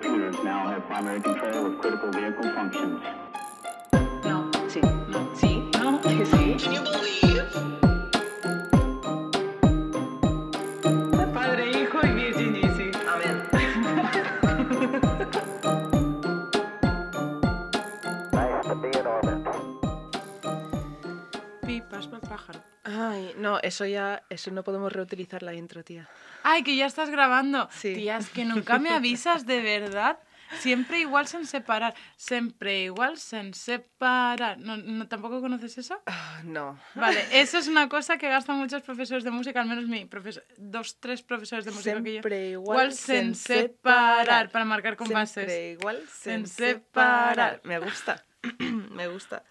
Computers now have primary control of critical vehicle functions. Eso ya, eso no podemos reutilizar la intro, tía. Ay, que ya estás grabando. Sí. Tía, es que nunca me avisas de verdad. Siempre igual sin separar. Siempre igual sin separar. ¿No, no, ¿Tampoco conoces eso? Ah, no. Vale, eso es una cosa que gastan muchos profesores de música, al menos mi profesor, dos, tres profesores de música que yo. Siempre igual, sin sin separar, separar. para marcar compases. Siempre igual, Sin sin separar. separar. Me gusta. Me gusta.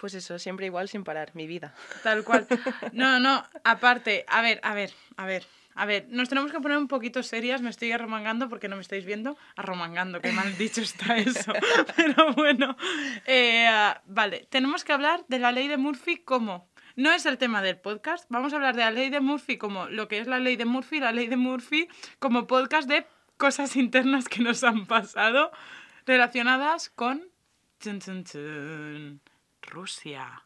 Pues eso, siempre igual, sin parar, mi vida. Tal cual. No, no, aparte, a ver, a ver, a ver. A ver, nos tenemos que poner un poquito serias, me estoy arromangando porque no me estáis viendo. Arromangando, qué mal dicho está eso. Pero bueno, eh, vale, tenemos que hablar de la ley de Murphy como... No es el tema del podcast, vamos a hablar de la ley de Murphy como lo que es la ley de Murphy, la ley de Murphy como podcast de cosas internas que nos han pasado relacionadas con... chun, chun, chun, Rusia.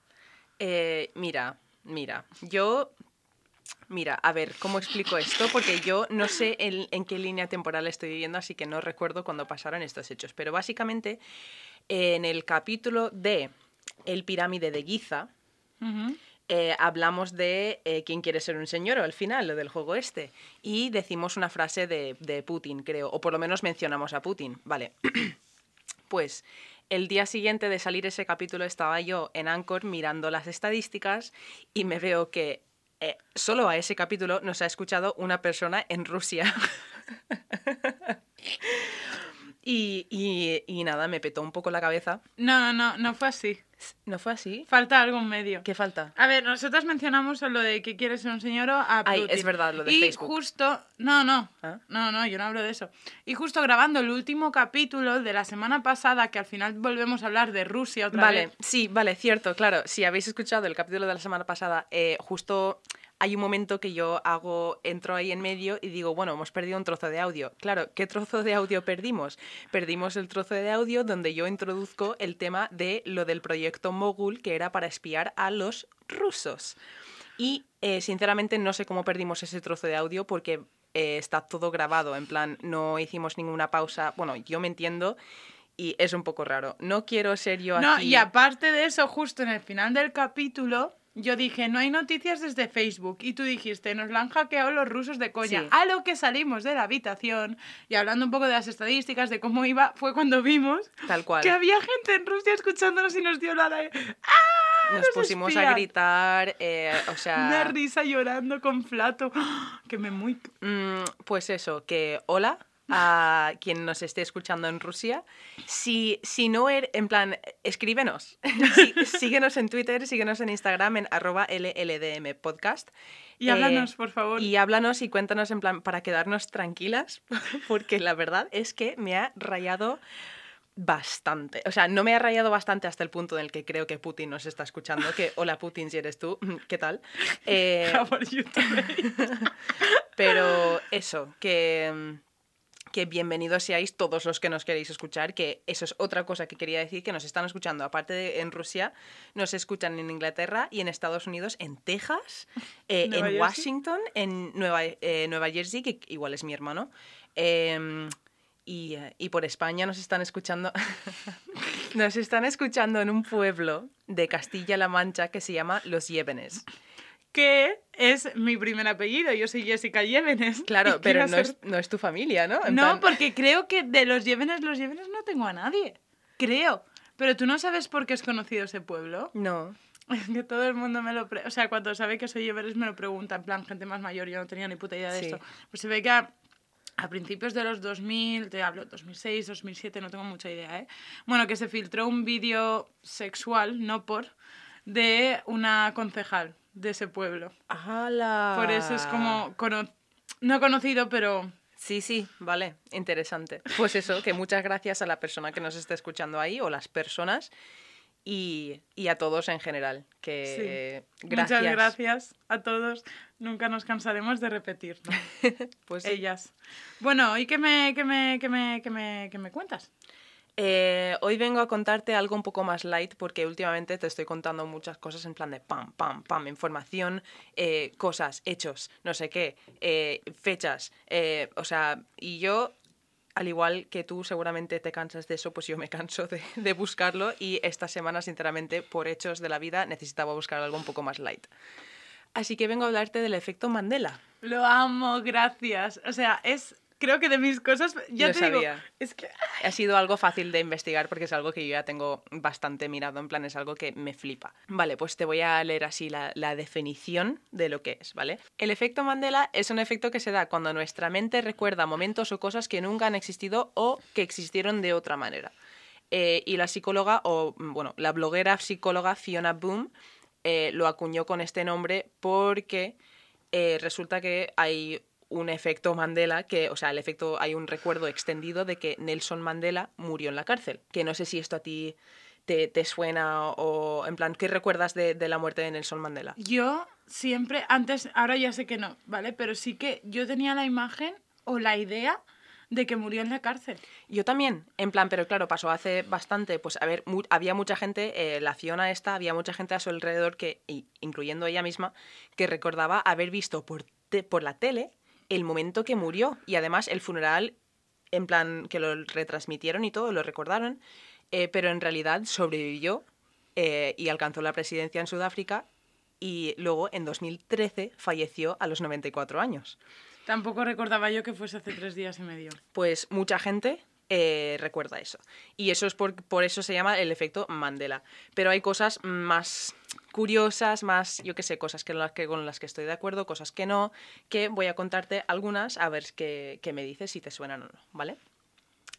Eh, mira, mira, yo... Mira, a ver, ¿cómo explico esto? Porque yo no sé en, en qué línea temporal estoy viviendo, así que no recuerdo cuándo pasaron estos hechos. Pero básicamente, en el capítulo de El pirámide de Giza, eh, hablamos de eh, quién quiere ser un señor al final, lo del juego este. Y decimos una frase de, de Putin, creo, o por lo menos mencionamos a Putin. Vale. pues el día siguiente de salir ese capítulo estaba yo en Anchor mirando las estadísticas y me veo que eh, solo a ese capítulo nos ha escuchado una persona en Rusia. y, y- nada, me petó un poco la cabeza. No, no, no fue así. ¿No fue así? Falta algo en medio. ¿Qué falta? A ver, nosotras mencionamos lo de que quieres ser un señor a Ay, es verdad, lo de y Facebook. justo... No, no. ¿Ah? No, no, yo no hablo de eso. Y justo grabando el último capítulo de la semana pasada, que al final volvemos a hablar de Rusia otra Vale, vez. sí, vale, cierto, claro. Si habéis escuchado el capítulo de la semana pasada, eh, justo hay un momento que yo hago, entro ahí en medio y digo, bueno, hemos perdido un trozo de audio. Claro, ¿qué trozo de audio perdimos? Perdimos el trozo de audio donde yo introduzco el tema de lo del proyecto Mogul, que era para espiar a los rusos. Y eh, sinceramente no sé cómo perdimos ese trozo de audio porque eh, está todo grabado, en plan, no hicimos ninguna pausa. Bueno, yo me entiendo y es un poco raro. No quiero ser yo No, aquí... y aparte de eso, justo en el final del capítulo, yo dije, no hay noticias desde Facebook. Y tú dijiste, nos la han hackeado los rusos de coña. Sí. A lo que salimos de la habitación y hablando un poco de las estadísticas, de cómo iba, fue cuando vimos Tal cual. que había gente en Rusia escuchándonos y nos dio la... ¡Ah! Nos nos pusimos a gritar, eh, o sea... Una risa llorando con flato. Que me muy... Mm, pues eso, que hola a quien nos esté escuchando en Rusia. Si, si no er, en plan, escríbenos. Sí, síguenos en Twitter, síguenos en Instagram en arroba LLDM podcast. Y Eh, háblanos, por favor. Y háblanos y cuéntanos en plan para quedarnos tranquilas, porque la verdad es que me ha rayado bastante. O sea, no me ha rayado bastante hasta el punto en el que creo que Putin nos está escuchando, que hola Putin si eres tú, ¿qué tal? Eh, How are you pero eso, que, que bienvenidos seáis todos los que nos queréis escuchar, que eso es otra cosa que quería decir, que nos están escuchando, aparte de en Rusia, nos escuchan en Inglaterra y en Estados Unidos, en Texas, eh, ¿Nueva en Jersey? Washington, en Nueva, eh, Nueva Jersey, que igual es mi hermano. em, y, eh, y por España nos están escuchando. nos están escuchando en un pueblo de Castilla-La Mancha que se llama Los Llévenes. Que es mi primer apellido. Yo soy Jessica Llévenes. Claro, pero no ser- es, no es tu familia, ¿no? En No, plan- porque creo que de los Llévenes, los Llévenes no tengo a nadie. Creo. Pero tú no sabes por qué es conocido ese pueblo. No. Es que todo el mundo me lo... pre- O sea, cuando sabe que soy Llévenes me lo pregunta. En plan, gente más mayor. Yo no tenía ni puta idea de Sí. esto. Pues se ve que a, a principios de los 2000, te hablo 2006, 2007, no tengo mucha idea, ¿eh? Bueno, que se filtró un vídeo sexual, no por, de una concejal de ese pueblo. ¡Hala! Por eso es como... cono- no conocido, pero... Sí, sí, vale, interesante. Pues eso, que muchas gracias a la persona que nos está escuchando ahí o las personas. y, y a todos en general. Que gracias. Muchas gracias a todos. Nunca nos cansaremos de repetirlo. Pues sí. Ellas. Bueno, ¿y qué me, qué me, qué me, qué me, qué me cuentas? Eh, hoy vengo a contarte algo un poco más light porque últimamente te estoy contando muchas cosas en plan de pam, pam, pam, información, eh, cosas, hechos, no sé qué, eh, fechas, o sea, y yo, al igual que tú seguramente te cansas de eso, pues yo me canso de, de buscarlo y esta semana, sinceramente, por hechos de la vida, necesitaba buscar algo un poco más light. Así que vengo a hablarte del efecto Mandela. Lo amo, gracias. O sea, es, creo que de mis cosas, ya Lo te digo, sabía. es que Ha sido algo fácil de investigar porque es algo que yo ya tengo bastante mirado, en plan es algo que me flipa. Vale, pues te voy a leer así la, la definición de lo que es, ¿vale? El efecto Mandela es un efecto que se da cuando nuestra mente recuerda momentos o cosas que nunca han existido o que existieron de otra manera. Eh, y la psicóloga, o mm, bueno, la bloguera psicóloga Fiona Boom eh, lo acuñó con este nombre porque eh, resulta que hay un efecto Mandela, que, o sea, el efecto, hay un recuerdo extendido de que Nelson Mandela murió en la cárcel. Que no sé si esto a ti te, te suena o, en plan, ¿qué recuerdas de, de la muerte de Nelson Mandela? yo siempre, antes, ahora ya sé que no, ¿vale? Pero sí que yo tenía la imagen o la idea de que murió en la cárcel. Yo también, en plan, pero claro, pasó hace bastante, pues a ver, mu- había mucha gente, eh, la Fiona esta, había mucha gente a su alrededor que, incluyendo ella misma, que recordaba haber visto por, te- por la tele el momento que murió y además el funeral, en plan, que lo retransmitieron y todo, lo recordaron, eh, pero en realidad sobrevivió eh, y alcanzó la presidencia en Sudáfrica y luego en 2013 falleció a los 94 años. Tampoco recordaba yo que fuese hace tres días y medio. pues mucha gente eh, recuerda eso. Y eso es por, por eso se llama el efecto Mandela. Pero hay cosas más curiosas, más, yo qué sé, cosas que, que, con las que estoy de acuerdo, cosas que no, que voy a contarte algunas a ver qué, qué me dices si te suenan o no, ¿vale?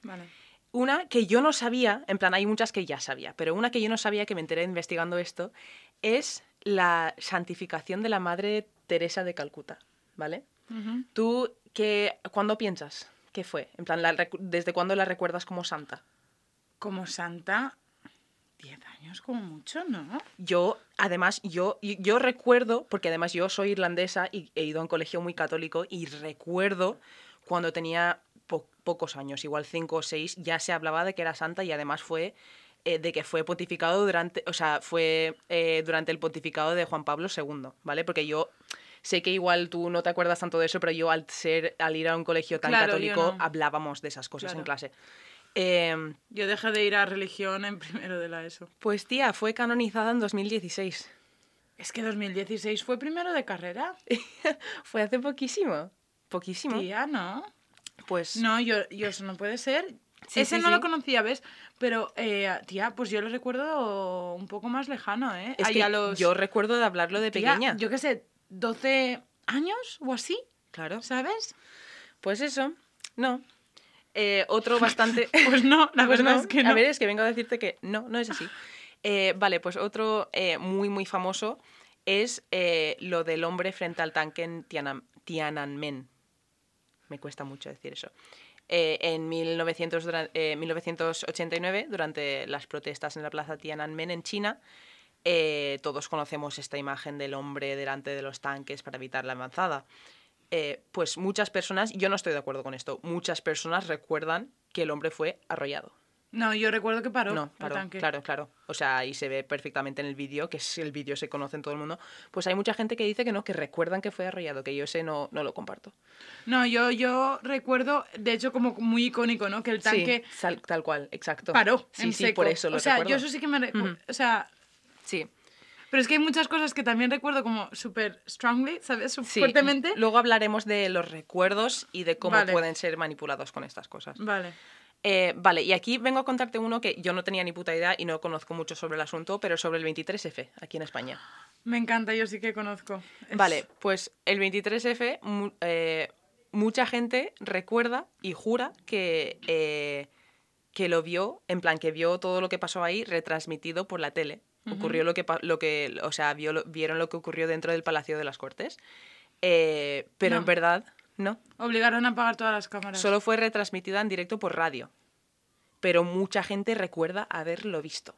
Vale. Una que yo no sabía, en plan, hay muchas que ya sabía, pero una que yo no sabía que me enteré investigando esto es la santificación de la Madre Teresa de Calcuta, ¿vale? ¿Tú qué, cuándo piensas que fue? En plan, la ¿desde cuándo la recuerdas como santa? Como santa, 10 años como mucho, ¿no? Yo, además, yo, yo recuerdo, porque además yo soy irlandesa y he ido a un colegio muy católico y recuerdo cuando tenía po- pocos años, igual cinco o seis, ya se hablaba de que era santa y además fue eh, de que fue pontificado durante, o sea, fue eh, durante el pontificado de Juan Pablo II, ¿vale? Porque yo sé que igual tú no te acuerdas tanto de eso, pero yo al ser, al ir a un colegio tan Claro, católico, no. hablábamos de esas cosas en Claro. clase. Em, Yo dejé de ir a religión en primero de la ESO. pues tía, fue canonizada en 2016. Es que 2016 fue primero de carrera. Fue hace poquísimo. Poquísimo. Tía, ¿no? Pues No, yo, yo eso no puede ser. Sí, Ese sí, no sí. lo conocía, ¿ves? Pero, eh, tía, pues yo lo recuerdo un poco más lejano, ¿eh? es Ahí que a los, yo recuerdo de hablarlo de tía, pequeña. Yo qué sé, 12 años o así, Claro. ¿sabes? Pues eso. No. Eh, otro bastante. Pues no, la Pues verdad no. es que no. A ver, es que vengo a decirte que no, no es así. Eh, vale, pues otro eh, muy, muy famoso es lo del hombre frente al tanque en Tiananmen. Me cuesta mucho decir eso. En 1900 dura- eh, 1989, durante las protestas en la plaza Tiananmen en China, eh, todos conocemos esta imagen del hombre delante de los tanques para evitar la avanzada. Eh, pues muchas personas, yo no estoy de acuerdo con esto, muchas personas recuerdan que el hombre fue arrollado. No, yo recuerdo que paró No, el paró, tanque. claro, claro. O sea, ahí se ve perfectamente en el vídeo, que es el vídeo se conoce en todo el mundo. Pues hay mucha gente que dice que no, que recuerdan que fue arrollado, que yo ese no, no lo comparto. No, yo, yo recuerdo, de hecho, como muy icónico, ¿no? Que el tanque Sí, tal, cual, exacto. paró Sí, en sí, seco. por eso lo O sea, recuerdo. yo eso sí que me... O sea, Sí, pero es que hay muchas cosas que también recuerdo como súper strongly, ¿sabes? Su- sí. Fuertemente. Luego hablaremos de los recuerdos y de cómo Vale. pueden ser manipulados con estas cosas. Vale. Eh, vale, y aquí vengo a contarte uno que yo no tenía ni puta idea y no conozco mucho sobre el asunto, pero sobre el 23F, aquí en España. Me encanta, yo sí que conozco. Es- Vale, pues el 23F, mu- eh, mucha gente recuerda y jura que, eh, que lo vio, en plan, que vio todo lo que pasó ahí retransmitido por la tele. Ocurrió lo que, lo que, o sea, vio lo- vieron lo que ocurrió dentro del Palacio de las Cortes. Eh, pero No. en verdad, no. Obligaron a apagar todas las cámaras. Solo fue retransmitida en directo por radio. Pero mucha gente recuerda haberlo visto.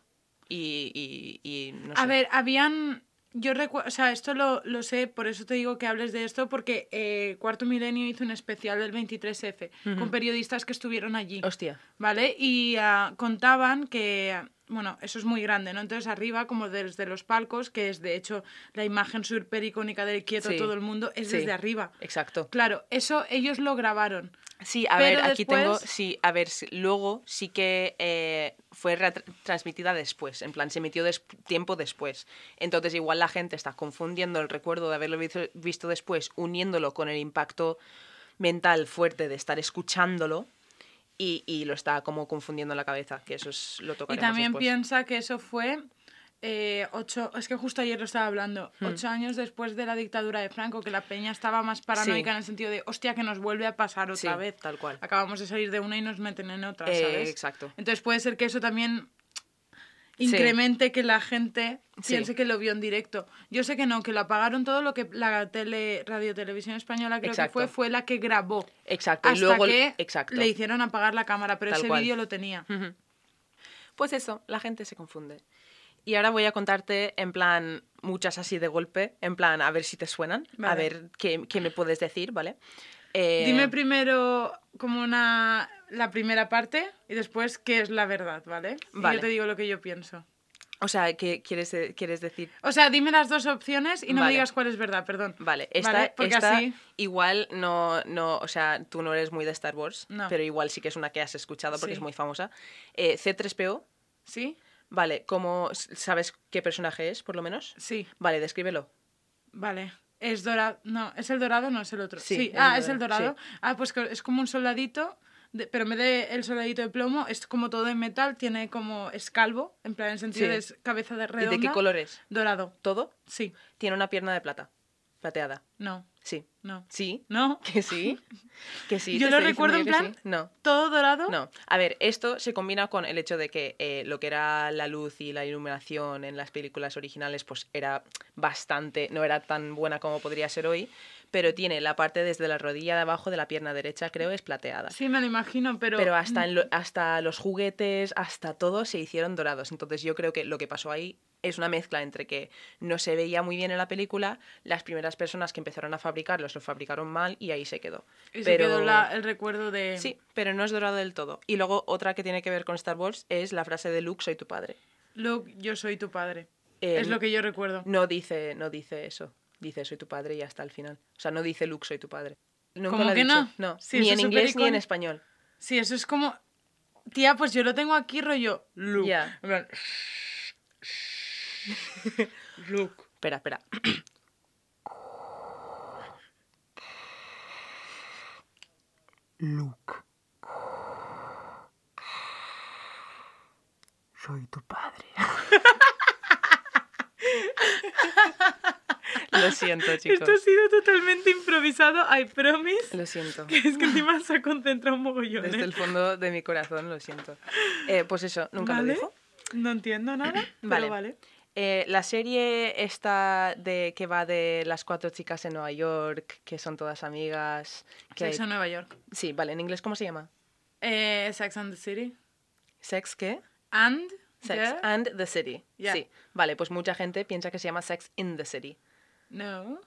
y, y- y no A sé. ver, habían. Yo recuerdo, o sea, esto lo, lo sé, por eso te digo que hables de esto, porque eh, Cuarto Milenio hizo un especial del 23F con periodistas que estuvieron allí. Hostia. ¿Vale? Y ah, contaban que, bueno, eso es muy grande, ¿no? Entonces arriba, como desde los palcos, que es de hecho la imagen súper icónica del quieto Sí. todo el mundo, es Sí. desde arriba. Exacto. Claro, eso ellos lo grabaron. Sí, a ver, aquí tengo, sí, a ver, luego sí que eh, fue transmitida después, en plan, se emitió des- tiempo después. Entonces igual la gente está confundiendo el recuerdo de haberlo visto, visto después, uniéndolo con el impacto mental fuerte de estar escuchándolo y, y lo está como confundiendo en la cabeza, que eso es lo Y tocaremos también después. piensa que eso fue eh, ocho, es que justo ayer lo estaba hablando, Hmm. ocho años después de la dictadura de Franco, que la peña estaba más paranoica Sí. en el sentido de, hostia, que nos vuelve a pasar otra Sí, vez. tal cual. Acabamos de salir de una y nos meten en otra, Eh, ¿sabes? exacto. Entonces puede ser que eso también. Incremente que la gente Sí. piense que lo vio en directo. Yo sé que no, que lo apagaron todo lo que la tele, Radio Televisión Española creo Exacto. que fue, fue la que grabó. Exacto, y Hasta luego que exacto. le hicieron apagar la cámara, pero Tal ese vídeo lo tenía. Pues eso, la gente se confunde. Y ahora voy a contarte en plan muchas así de golpe, en plan a ver si te suenan, a Vale. ver qué, qué me puedes decir, ¿vale? Eh, Dime primero como una la primera parte y después qué es la verdad, ¿vale? Y Vale. yo te digo lo que yo pienso. O sea, ¿qué quieres, de- quieres decir? O sea, dime las dos opciones y no me digas cuál es verdad, perdón. Vale, esta, Vale, porque esta así- igual no, no, o sea, tú no eres muy de Star Wars, No. pero igual sí que es una que has escuchado porque Sí. es muy famosa. Eh, C3PO, ¿Sí? vale, ¿cómo sabes qué personaje es, por lo menos? Sí. Vale, descríbelo. Vale. ¿Es dorado? No, ¿es el dorado no es el otro? Sí, el Ah, es el dorado. Ah, pues es como un soldadito, de- pero en vez de el soldadito de plomo, es como todo en metal, tiene como es calvo, en plan en sentido Sí. de es cabeza de ¿Y redonda. de qué color es? Dorado. ¿Todo? Sí. Tiene una pierna de plata, plateada. No. Sí. No. Sí. No. Que sí. Que sí. Yo lo recuerdo en plan- sí. No. ¿Todo dorado? No, a ver, esto se combina con el hecho de que eh, lo que era la luz y la iluminación en las películas originales pues era bastante, no era tan buena como podría ser hoy, pero tiene la parte desde la rodilla de abajo de la pierna derecha, creo, es plateada. Sí, me lo imagino, pero... Pero hasta, en lo- hasta los juguetes, hasta todo se hicieron dorados. Entonces yo creo que lo que pasó ahí es una mezcla entre que no se veía muy bien en la película, las primeras personas que empezaron a fabricarlos lo fabricaron mal y ahí se quedó. Y se pero... quedó la- el recuerdo de... Sí, pero no es dorado del todo. Y luego otra que tiene que ver con Star Wars es la frase de Luke, soy tu padre. Luke, yo soy tu padre. Eh, es lo que yo recuerdo. No dice, no dice eso. Dice soy tu padre y hasta el final. O sea, no dice Luke, soy tu padre. Nunca ¿Cómo que dicho. no? No, Sí, ni en inglés ni en español. Sí, eso es como... Tía, pues yo lo tengo aquí rollo Luke. Luke. Espera, espera. Luke. Soy tu padre. Lo siento, chicos. Esto ha sido totalmente improvisado, I promise. Lo siento. Que es que encima se ha concentrado un mogollón. Desde ¿eh? el fondo de mi corazón, lo siento. Eh, pues eso, nunca ¿Vale? lo dijo. No entiendo nada, Vale. vale. Eh, la serie esta de que va de las cuatro chicas en Nueva York, que son todas amigas. Que Sexo en Nueva York. Sí, vale, en inglés, ¿cómo se llama? Eh, Sex and the City. ¿Sex qué? And... Sex yeah? and the City. Yeah. Sí, vale, pues mucha gente piensa que se llama Sex in the City. No.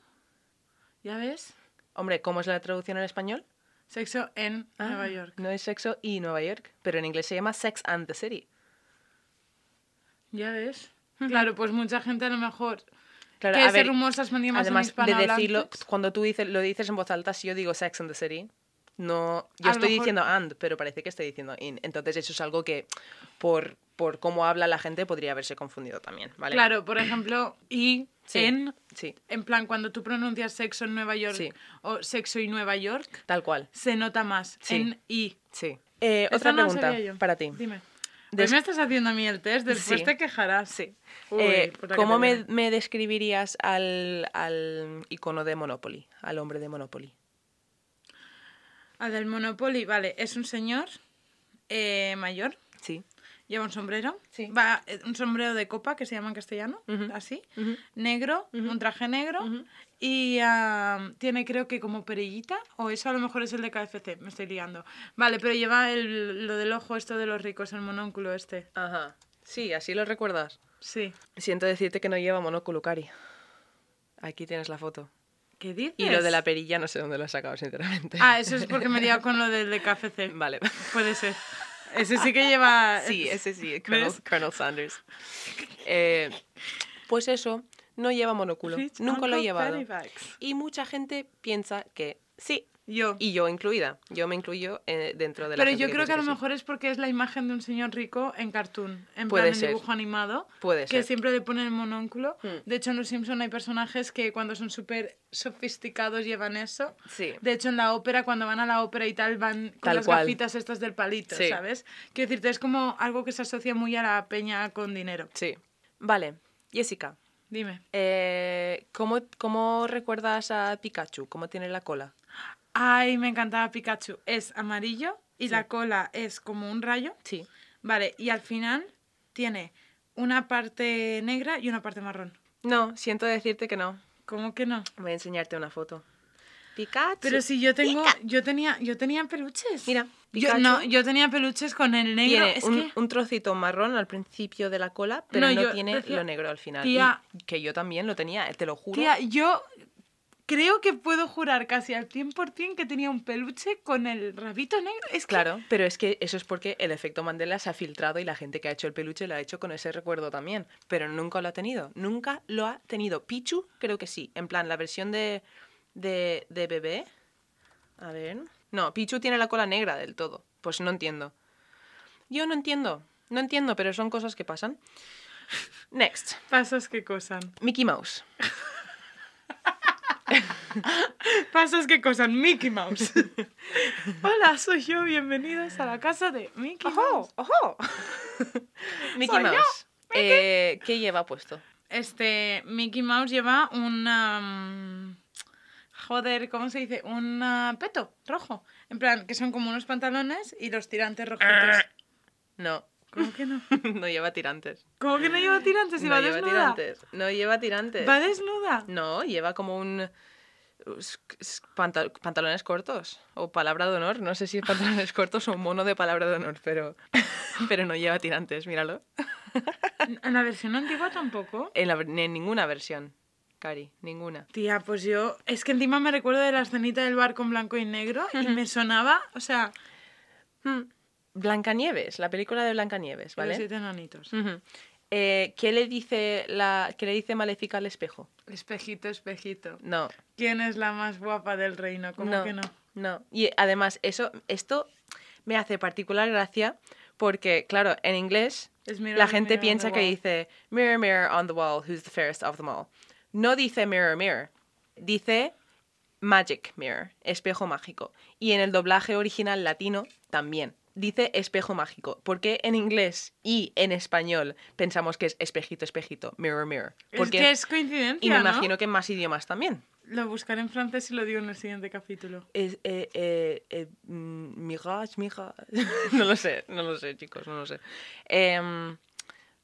¿Ya ves? Hombre, ¿cómo es la traducción en español? Sexo en Ah, Nueva York. No es sexo y Nueva York, pero en inglés se llama Sex and the City. ¿Ya ves? Claro, pues mucha gente a lo mejor... Claro, que a ese ver, rumor se más además de decirlo, cuando tú dices, lo dices en voz alta, si yo digo Sex and the City, no, yo A estoy mejor- diciendo and, pero parece que estoy diciendo in. Entonces eso es algo que por, por cómo habla la gente podría haberse confundido también, ¿vale? Claro, por ejemplo, y Sí, en... Sí, En plan, cuando tú pronuncias sexo en Nueva York Sí. o sexo y Nueva York, tal cual. se nota más en y. Sí. Eh, otra no pregunta para ti. Dime. Des- Hoy me estás haciendo a mí el test, después Sí. te quejarás. Sí. Uy, Eh, ¿Cómo me, me describirías al, al icono de Monopoly, al hombre de Monopoly? Al del Monopoly, vale, es un señor eh, mayor, Sí. Lleva un sombrero, Sí. va eh, un sombrero de copa que se llama en castellano, así, negro, un traje negro y tiene creo que como perillita o eso a lo mejor es el de KFC, me estoy liando. Vale, pero lleva el, lo del ojo esto de los ricos, el monóculo este. Ajá. Sí, así lo recuerdas. Sí. Siento decirte que no lleva monóculo, Cari. Aquí tienes la foto. ¿Qué dices? Y lo de la perilla no sé dónde lo he sacado, sinceramente. Ah, eso es porque me he liado con lo del de KFC. Vale. Puede ser. Ese sí que lleva... Sí, ese sí, Colonel, Sanders. Eh, pues eso, no lleva monóculo. Nunca lo he llevado. Y mucha gente piensa que sí. Yo. Y yo incluida. Yo me incluyo eh, dentro de la Pero gente yo creo que a lo sí. mejor es porque es la imagen de un señor rico en cartoon, en Puede plan en ser. dibujo animado, Puede que ser. siempre le ponen el monóculo. Hmm. De hecho, en Los Simpson hay personajes que cuando son súper sofisticados llevan eso. Sí. De hecho, en la ópera, cuando van a la ópera y tal, van con Tal las cual. gafitas estas del palito, Sí. ¿sabes? Quiero decirte, es como algo que se asocia muy a la peña con dinero. Sí. Vale. Jessica, Dime. eh, ¿cómo, ¿cómo recuerdas a Pikachu? ¿Cómo tiene la cola? Ay, me encantaba Pikachu. Es amarillo y la cola es como un rayo. Sí. Vale, y al final tiene una parte negra y una parte marrón. No, siento decirte que no. ¿Cómo que no? Voy a enseñarte una foto. Pikachu. Pero si yo tengo, yo tenía, yo tenía peluches. Mira, yo, Pikachu no, yo tenía peluches con el negro. tiene es un, que un trocito marrón al principio de la cola, pero No, no, yo tiene decía- lo negro al final. Tía- Y que yo también lo tenía, te lo juro. tía, yo creo que puedo jurar casi al 100% que tenía un peluche con el rabito negro. Es que Claro, pero es que eso es porque el efecto Mandela se ha filtrado y la gente que ha hecho el peluche lo ha hecho con ese recuerdo también. Pero nunca lo ha tenido. Nunca lo ha tenido. Pichu, creo que sí. En plan, la versión de, de, de bebé. A ver. No, Pichu tiene la cola negra del todo. Pues no entiendo. Yo no entiendo. No entiendo, pero son cosas que pasan. Next. pasas que cosan. Mickey Mouse. Pasas que cosan. Mickey Mouse. Hola, soy yo. Bienvenidos a la casa de Mickey Mouse. ¡Ojo! Mickey Soy yo, Mouse. Eh, ¿Qué lleva puesto? Este, Mickey Mouse lleva una... mm, Joder, ¿cómo se dice? Un ah, peto rojo. En plan, que son como unos pantalones y los tirantes rojitos. No, ¿Cómo que no? no lleva tirantes. ¿Cómo que no lleva tirantes y no va lleva desnuda? tirantes. No lleva tirantes. ¿Va desnuda? No, lleva como un... pantalones cortos. O palabra de honor. No sé si pantalones cortos o mono de palabra de honor, pero, pero no lleva tirantes, míralo. En la versión antigua tampoco. En, la ver- en ninguna versión, Cari, ninguna. Tía, pues yo... Es que encima me recuerdo de la escenita del bar con blanco y negro y me sonaba, o sea... Hmm. Blancanieves, la película de Blancanieves, Los ¿vale? siete enanitos. Eh, ¿qué, le dice la, ¿Qué le dice Maléfica al espejo? Espejito, espejito. No, ¿Quién es la más guapa del reino? ¿Cómo no, que no? no. Y además, eso, esto me hace particular gracia porque, claro, en inglés mirror, la gente piensa que dice Mirror, mirror on the wall, who's the fairest of them all. No dice mirror, mirror. Dice magic mirror, espejo mágico. Y en el doblaje original latino también. Dice espejo mágico. Porque en inglés y en español pensamos que es espejito, espejito, mirror, mirror? Porque, Es que es coincidencia, y me ¿no? imagino que en más idiomas también. Lo buscaré en francés y lo digo en el siguiente capítulo. Es, eh, eh, eh, mm, mirage, mirage. no lo sé, no lo sé, chicos, no lo sé. Em,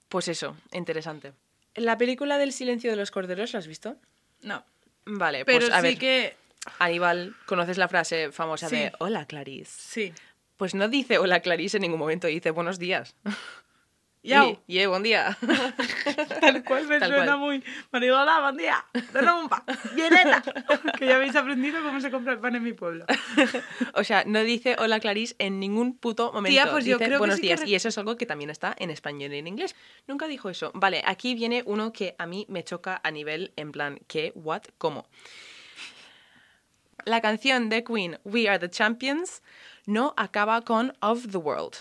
pues eso, interesante. ¿La película del silencio de los corderos la has visto? No. Vale, Pero pues a sí ver, que... Aníbal, ¿conoces la frase famosa Sí. de Hola, Clarice? Sí. Pues no dice Hola, Clarice en ningún momento, dice Buenos días. Yau. Y, y, buen día. Tal cual me Tal suena cual. muy... Marigola, buen día. De rumba. Bieneta. que ya habéis aprendido cómo se compra el pan en mi pueblo. o sea, no dice Hola, Clarice en ningún puto momento. Tía, pues yo dice creo que Buenos sí que días. re- Y eso es algo que también está en español y en inglés. Nunca dijo eso. Vale, aquí viene uno que a mí me choca a nivel en plan, ¿qué? ¿What? ¿Cómo? La canción de Queen, We Are the Champions, no acaba con Of the World.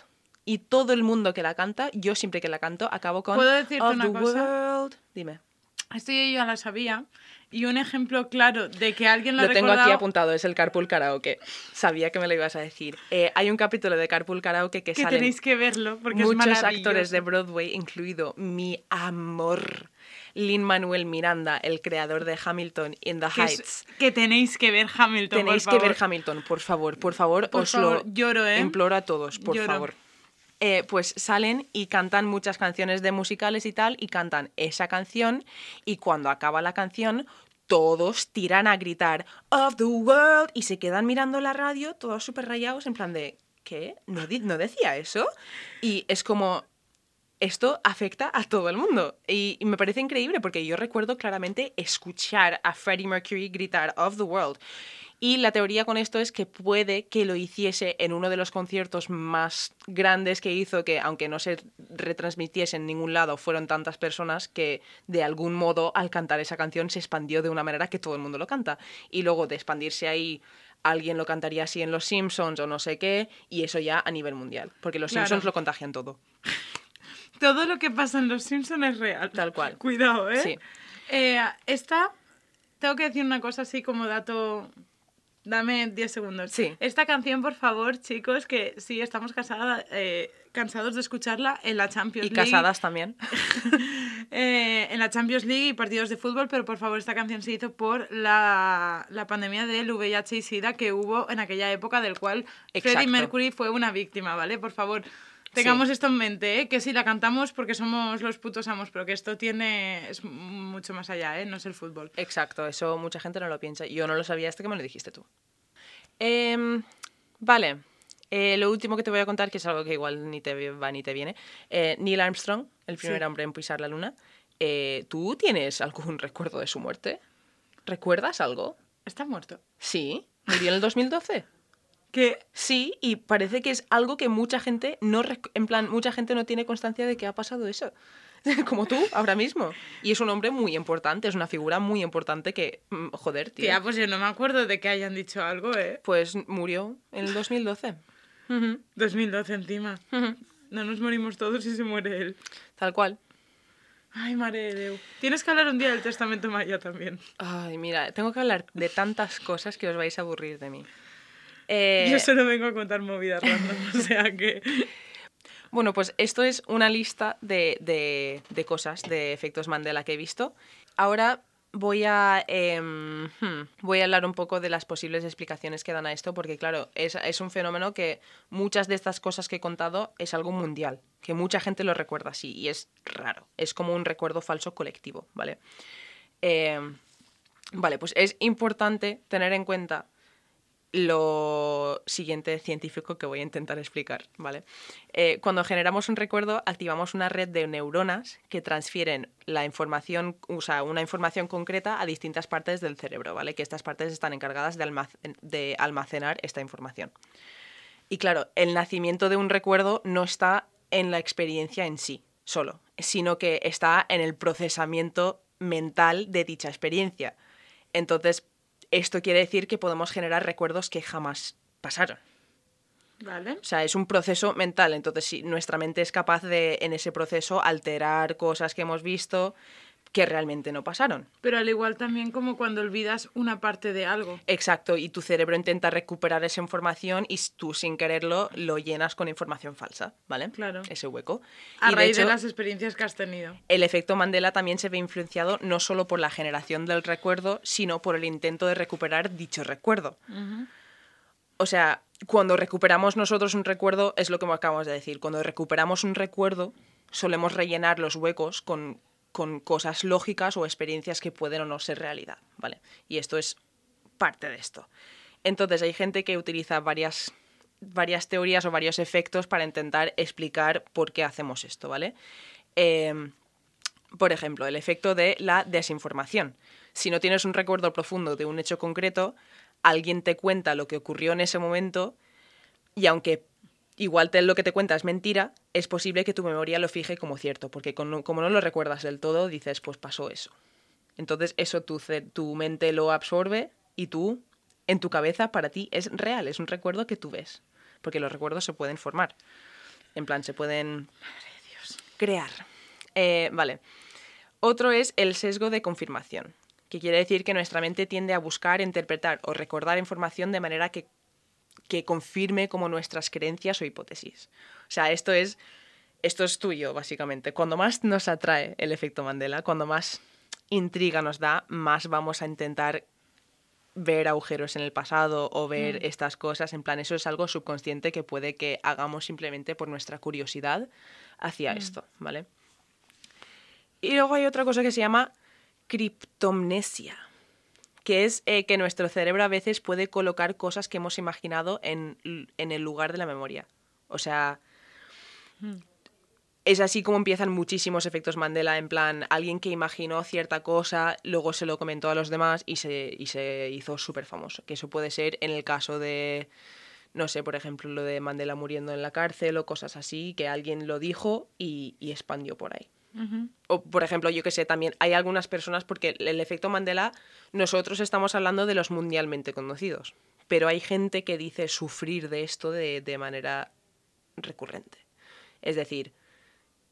Y todo el mundo que la canta, yo siempre que la canto, acabo con ¿Puedo decirte Of una the cosa? World. Dime. Esto yo ya la sabía. Y un ejemplo claro de que alguien lo ha Lo tengo aquí apuntado, es el Carpool Karaoke. Sabía que me lo ibas a decir. Eh, hay un capítulo de Carpool Karaoke que, que salen tenéis que verlo porque es muchos actores de Broadway, incluido mi amor, Lin Manuel Miranda, el creador de Hamilton in the que, es- Heights. que tenéis que ver Hamilton, Tenéis por que favor. ver Hamilton, por favor, por favor, Por os favor, lo lloro, ¿eh? imploro a todos, por Lloro. favor. Eh, pues salen y cantan muchas canciones de musicales y tal, y cantan esa canción, y cuando acaba la canción, todos tiran a gritar Of the World y se quedan mirando la radio, todos súper rayados, en plan de ¿qué? ¿No, di- ¿No decía eso? Y es como esto afecta a todo el mundo. Y, y me parece increíble porque yo recuerdo claramente escuchar a Freddie Mercury gritar Of the World. Y la teoría con esto es que puede que lo hiciese en uno de los conciertos más grandes que hizo, que aunque no se retransmitiese en ningún lado, fueron tantas personas que de algún modo al cantar esa canción se expandió de una manera que todo el mundo lo canta. Y luego de expandirse ahí alguien lo cantaría así en Los Simpsons o no sé qué, y eso ya a nivel mundial, porque Los Claro. Simpsons lo contagian todo. Todo lo que pasa en Los Simpsons es real. Tal cual. Cuidado, ¿eh? Sí. Eh, esta, tengo que decir una cosa así como dato... Dame 10 segundos. Sí. Esta canción, por favor, chicos, que sí, estamos casada, eh, cansados de escucharla en la Champions Y League. casadas también. eh, en la Champions League y partidos de fútbol, pero por favor, esta canción se hizo por la, la pandemia del VIH y SIDA que hubo en aquella época, del cual Freddie Exacto. Mercury fue una víctima, ¿vale? Por favor, tengamos Sí. esto en mente, ¿eh? Que sí, la cantamos porque somos los putos amos, pero que esto tiene. es mucho más allá, ¿eh? No es el fútbol. Exacto, eso mucha gente no lo piensa. Yo no lo sabía hasta que me lo dijiste tú. Em, vale, eh, lo último que te voy a contar, que es algo que igual ni te va ni te viene. Neil Armstrong, el primer Sí. hombre en pisar la luna. ¿Tú tienes algún recuerdo de su muerte? ¿Recuerdas algo? Está muerto. Sí, murió en el 2012. Que. Sí, y parece que es algo que mucha gente no, en plan, mucha gente no tiene constancia de que ha pasado eso. Como tú, ahora mismo. Y es un hombre muy importante, es una figura muy importante que, mm, joder, tío. Tía, pues yo no me acuerdo de que hayan dicho algo, ¿eh? Pues murió en el 2012. Ujú, 2012 encima. No nos morimos todos y se muere él. Tal cual. Ay, madre de Déu. Tienes que hablar un día del testamento maya también. Ay, mira, tengo que hablar de tantas cosas que os vais a aburrir de mí. Eh, Yo solo vengo a contar movidas random, o sea que... Bueno, pues esto es una lista de, de- de cosas, de efectos Mandela que he visto. Ahora voy a, em, hmm, voy a hablar un poco de las posibles explicaciones que dan a esto, porque claro, es, es un fenómeno que muchas de estas cosas que he contado es algo mundial, que mucha gente lo recuerda así, y es raro, es como un recuerdo falso colectivo, ¿vale? Em, vale, pues es importante tener en cuenta lo siguiente científico que voy a intentar explicar, ¿vale? Eh, cuando generamos un recuerdo, activamos una red de neuronas que transfieren la información, o sea, una información concreta a distintas partes del cerebro, ¿vale? Que estas partes están encargadas de, de almacenar esta información. Y claro, el nacimiento de un recuerdo no está en la experiencia en sí, solo, sino que está en el procesamiento mental de dicha experiencia. Entonces, esto quiere decir que podemos generar recuerdos que jamás pasaron. Vale. O sea, es un proceso mental. Entonces, si nuestra mente es capaz de, en ese proceso, alterar cosas que hemos visto que realmente no pasaron. Pero al igual también como cuando olvidas una parte de algo. Exacto, y tu cerebro intenta recuperar esa información y tú sin quererlo lo llenas con información falsa, ¿vale? Claro. Ese hueco. A Y, raíz de, hecho, las experiencias que has tenido. el efecto Mandela también se ve influenciado no solo por la generación del recuerdo, sino por el intento de recuperar dicho recuerdo. O sea, cuando recuperamos nosotros un recuerdo, es lo que acabamos de decir, cuando recuperamos un recuerdo, solemos rellenar los huecos con, con cosas lógicas o experiencias que pueden o no ser realidad, ¿vale? Y esto es parte de esto. Entonces hay gente que utiliza varias, varias teorías o varios efectos para intentar explicar por qué hacemos esto, ¿vale? Em, por ejemplo, el efecto de la desinformación. Si no tienes un recuerdo profundo de un hecho concreto, alguien te cuenta lo que ocurrió en ese momento y aunque igual te, lo que te cuenta es mentira, es posible que tu memoria lo fije como cierto, porque como no lo recuerdas del todo, dices, pues pasó eso. Entonces eso tu mente lo absorbe y tú, en tu cabeza, para ti es real, es un recuerdo que tú ves, porque los recuerdos se pueden formar. En plan, se pueden crear. Eh, vale. Otro es el sesgo de confirmación, que quiere decir que nuestra mente tiende a buscar, interpretar o recordar información de manera que, que confirme como nuestras creencias o hipótesis. O sea, esto es, esto es tuyo, básicamente. Cuando más nos atrae el efecto Mandela, cuando más intriga nos da, más vamos a intentar ver agujeros en el pasado o ver estas cosas. En plan, eso es algo subconsciente que puede que hagamos simplemente por nuestra curiosidad hacia esto, ¿vale? Y luego hay otra cosa que se llama criptomnesia, que es eh, que nuestro cerebro a veces puede colocar cosas que hemos imaginado en, en el lugar de la memoria. O sea, es así como empiezan muchísimos efectos Mandela, en plan, alguien que imaginó cierta cosa, luego se lo comentó a los demás y se, y se hizo súper famoso. Que eso puede ser en el caso de, no sé, por ejemplo, lo de Mandela muriendo en la cárcel o cosas así, que alguien lo dijo y, y expandió por ahí. O, por ejemplo, yo que sé, también hay algunas personas, porque el efecto Mandela, nosotros estamos hablando de los mundialmente conocidos, pero hay gente que dice sufrir de esto de, de manera recurrente. Es decir,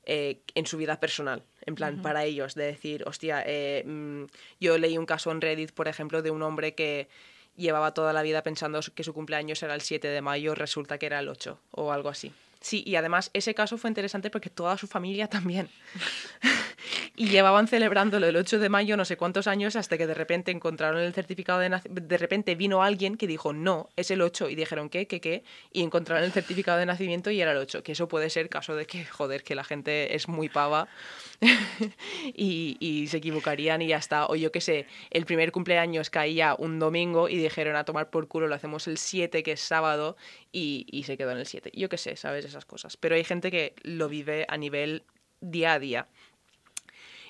eh, en su vida personal, en plan, para ellos, de decir, hostia, eh, mm, yo leí un caso en Reddit, por ejemplo, de un hombre que llevaba toda la vida pensando que su cumpleaños era el 7 de mayo, resulta que era el 8 o algo así. Sí, y además ese caso fue interesante porque toda su familia también. y llevaban celebrándolo el 8 de mayo no sé cuántos años hasta que de repente encontraron el certificado de nacimiento. De repente vino alguien que dijo, no, es el 8. Y dijeron, ¿qué, qué, qué? Y encontraron el certificado de nacimiento y era el 8. Que eso puede ser caso de que, joder, que la gente es muy pava y, se equivocarían y ya está. O yo qué sé, el primer cumpleaños caía un domingo y dijeron a tomar por culo, lo hacemos el 7, que es sábado, y, y se quedó en el 7. Yo qué sé, ¿sabes? Esas cosas. Pero hay gente que lo vive a nivel día a día.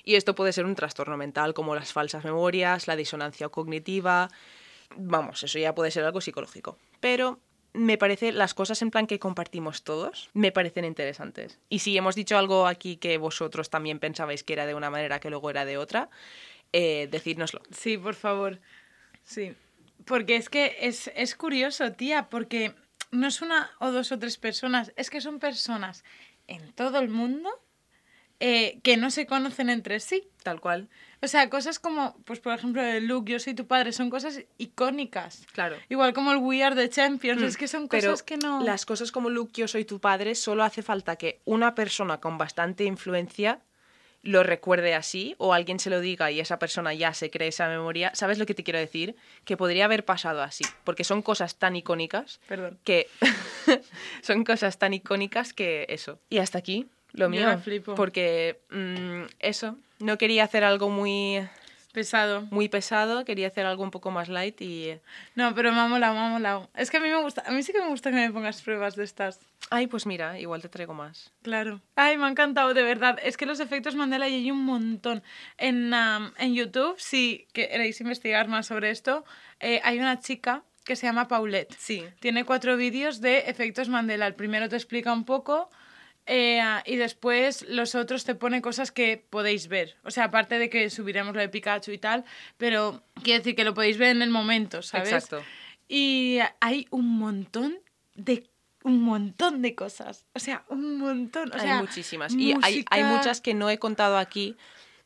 Y esto puede ser un trastorno mental como las falsas memorias, la disonancia cognitiva. Vamos, eso ya puede ser algo psicológico. Pero me parece las cosas en plan que compartimos todos me parecen interesantes. Y si hemos dicho algo aquí que vosotros también pensabais que era de una manera que luego era de otra, eh, decídnoslo. Sí, por favor. Sí. Porque es que es, es curioso, tía, porque no es una o dos o tres personas, es que son personas en todo el mundo eh, que no se conocen entre sí. Tal cual. O sea, cosas como, pues por ejemplo, el Luke, yo soy tu padre, son cosas icónicas. Claro. Igual como el We Are the Champions, Mm, es que son Pero cosas que no... Las cosas como Luke, yo soy tu padre, solo hace falta que una persona con bastante influencia lo recuerde así o alguien se lo diga y esa persona ya se cree esa memoria. ¿Sabes lo que te quiero decir? Que podría haber pasado así, porque son cosas tan icónicas Perdón. que son cosas tan icónicas que eso. Y hasta aquí lo Yo mío, me flipo. porque mm, eso, no quería hacer algo muy Pesado. muy pesado, quería hacer algo un poco más light y No, pero me ha molado, me ha molado. Es que a mí me gusta, a mí sí que me gusta que me pongas pruebas de estas. ay, pues mira, igual te traigo más. Claro. Ay, me ha encantado, de verdad. Es que los efectos Mandela y hay un montón. En, am, en YouTube, si queréis investigar más sobre esto, eh, hay una chica que se llama Paulette. Sí. Tiene cuatro vídeos de efectos Mandela. El primero te explica un poco eh, y después los otros te pone cosas que podéis ver. O sea, aparte de que subiremos lo de Pikachu y tal, pero quiero decir que lo podéis ver en el momento, ¿sabes? Exacto. Y hay un montón de un montón de cosas. O sea, un montón. O hay sea, muchísimas. Y hay, hay muchas que no he contado aquí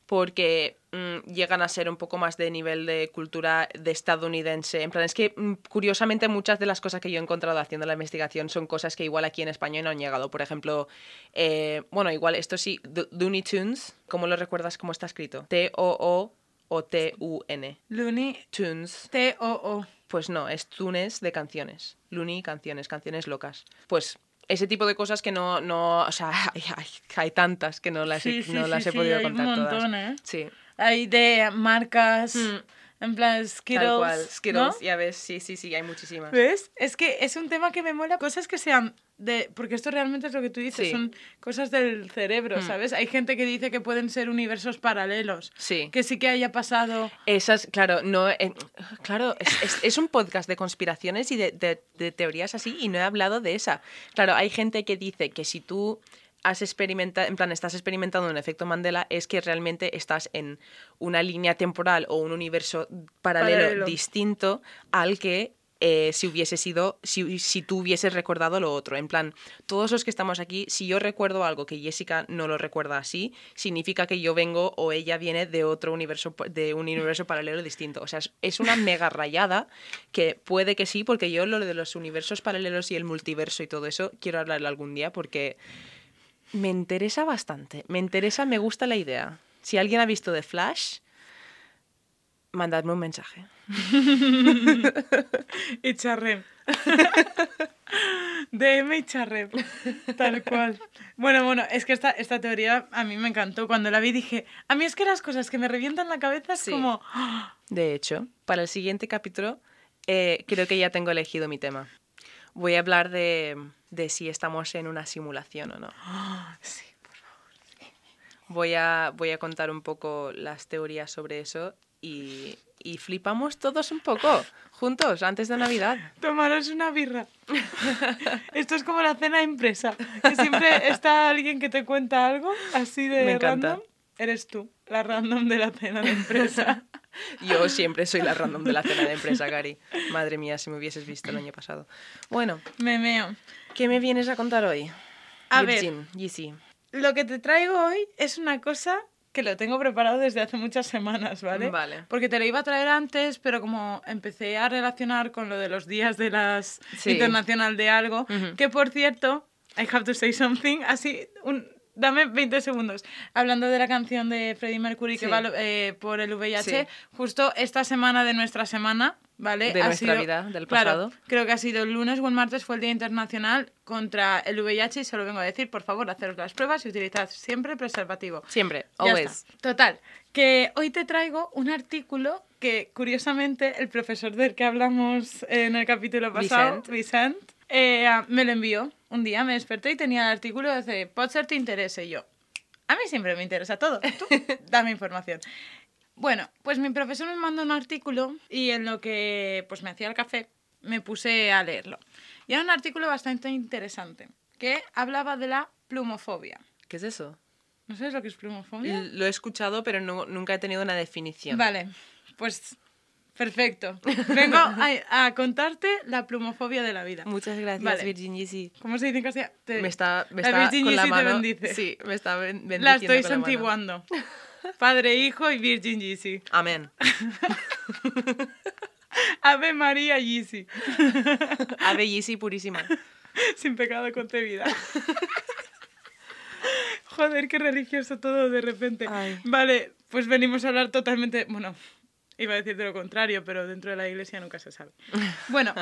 porque mm, llegan a ser un poco más de nivel de cultura de estadounidense. En plan, es que mm, curiosamente muchas de las cosas que yo he encontrado haciendo la investigación son cosas que igual aquí en España no han llegado. Por ejemplo, eh, bueno, igual esto sí, Looney Tunes, ¿cómo lo recuerdas cómo está escrito? T-O-O o T-U-N. Looney Tunes. T-O-O. Pues no, es tunes de canciones. Looney, canciones, canciones locas. Pues ese tipo de cosas que no, no o sea, hay, hay- hay tantas que no las, he- Sí, no sí, las he podido hay un contar montón, todas. ¿eh? Sí, Hay de marcas, Mm. En plan Skittles. tal cual. ¿no? Skittles, ya ves, sí, sí, sí, hay muchísimas. ¿Ves? Es que es un tema que me mola. Cosas que sean de. Porque esto realmente es lo que tú dices, Sí. son cosas del cerebro, Mm. ¿sabes? Hay gente que dice que pueden ser universos paralelos. Sí. Que sí que haya pasado. Esas, claro, no, eh, claro, es, es- es un podcast de conspiraciones y de, de- de teorías así y no he hablado de esa. Claro, hay gente que dice que si tú has experimentado, en plan, estás experimentando un efecto Mandela, es que realmente estás en una línea temporal o un universo paralelo, Paralelo. distinto al que eh, si hubiese sido, si, si tú hubieses recordado lo otro. En plan, todos los que estamos aquí, si yo recuerdo algo que Jessica no lo recuerda así, significa que yo vengo o ella viene de otro universo, de un universo paralelo distinto. O sea, es, una mega rayada que puede que sí, porque yo lo de los universos paralelos y el multiverso y todo eso, quiero hablarlo algún día porque me interesa bastante. Me interesa, me gusta la idea. Si alguien ha visto The Flash, mandadme un mensaje. Y charrem. DM y charrem. Tal cual. Bueno, bueno, es que esta, esta teoría a mí me encantó. Cuando la vi dije, a mí es que las cosas que me revientan la cabeza es Sí. como... De hecho, para el siguiente capítulo eh, creo que ya tengo elegido mi tema. Voy a hablar de, de si estamos en una simulación o no. Sí, por favor. voy a, voy a contar un poco las teorías sobre eso y, y flipamos todos un poco juntos antes de Navidad. Tomaros una birra. Esto es como la cena de empresa. Que siempre está alguien que te cuenta algo así de Me encanta. random. Eres tú, la random de la cena de empresa. Yo siempre soy la random de la cena de empresa, Gary. Madre mía, si me hubieses visto el año pasado. Bueno, Me meo. ¿qué me vienes a contar hoy? A ver. Virgin, Yeezy. Lo que te traigo hoy es una cosa que lo tengo preparado desde hace muchas semanas, ¿vale? Vale. Porque te lo iba a traer antes, pero como empecé a relacionar con lo de los días de las Sí. internacional de algo, que por cierto, I have to say something, así, un, dame 20 segundos. Hablando de la canción de Freddie Mercury que Sí. va eh, por el VIH, Sí. justo esta semana de nuestra semana, ¿vale? De Ha nuestra sido- vida, del claro, pasado. creo que ha sido el lunes o el martes fue el Día Internacional contra el VIH y se lo vengo a decir, por favor, haceros las pruebas y utilizad siempre preservativo. Siempre, always. Total, que hoy te traigo un artículo que curiosamente el profesor del que hablamos en el capítulo pasado, Vicent. Vicent, eh, me lo envió. Un día me desperté y tenía el artículo de dice, Potser te interese Y yo. A mí siempre me interesa todo. Tú dame información. Bueno, pues mi profesor me mandó un artículo y en lo que pues me hacía el café me puse a leerlo. Y era un artículo bastante interesante que hablaba de la plumofobia. ¿Qué es eso? ¿No sabes lo que es plumofobia? Lo he escuchado, pero no- nunca he tenido una definición. Vale, pues perfecto. Vengo a, a contarte la plumofobia de la vida. Muchas gracias, Vale. Virgin Yeezy. ¿Cómo se dice en castellano? Te- Me está, me la está con la te mano. bendice. Sí, me está ben- bendiciendo La estoy con la mano. santiguando. Padre, Hijo y Virgin Yeezy. Amén. Ave María Yeezy. Ave Yeezy purísima. Sin pecado concebida. Joder, qué religioso todo de repente. Ay. Vale, pues venimos a hablar totalmente. Bueno, iba a decir de lo contrario, pero dentro de la iglesia nunca se sabe. Bueno,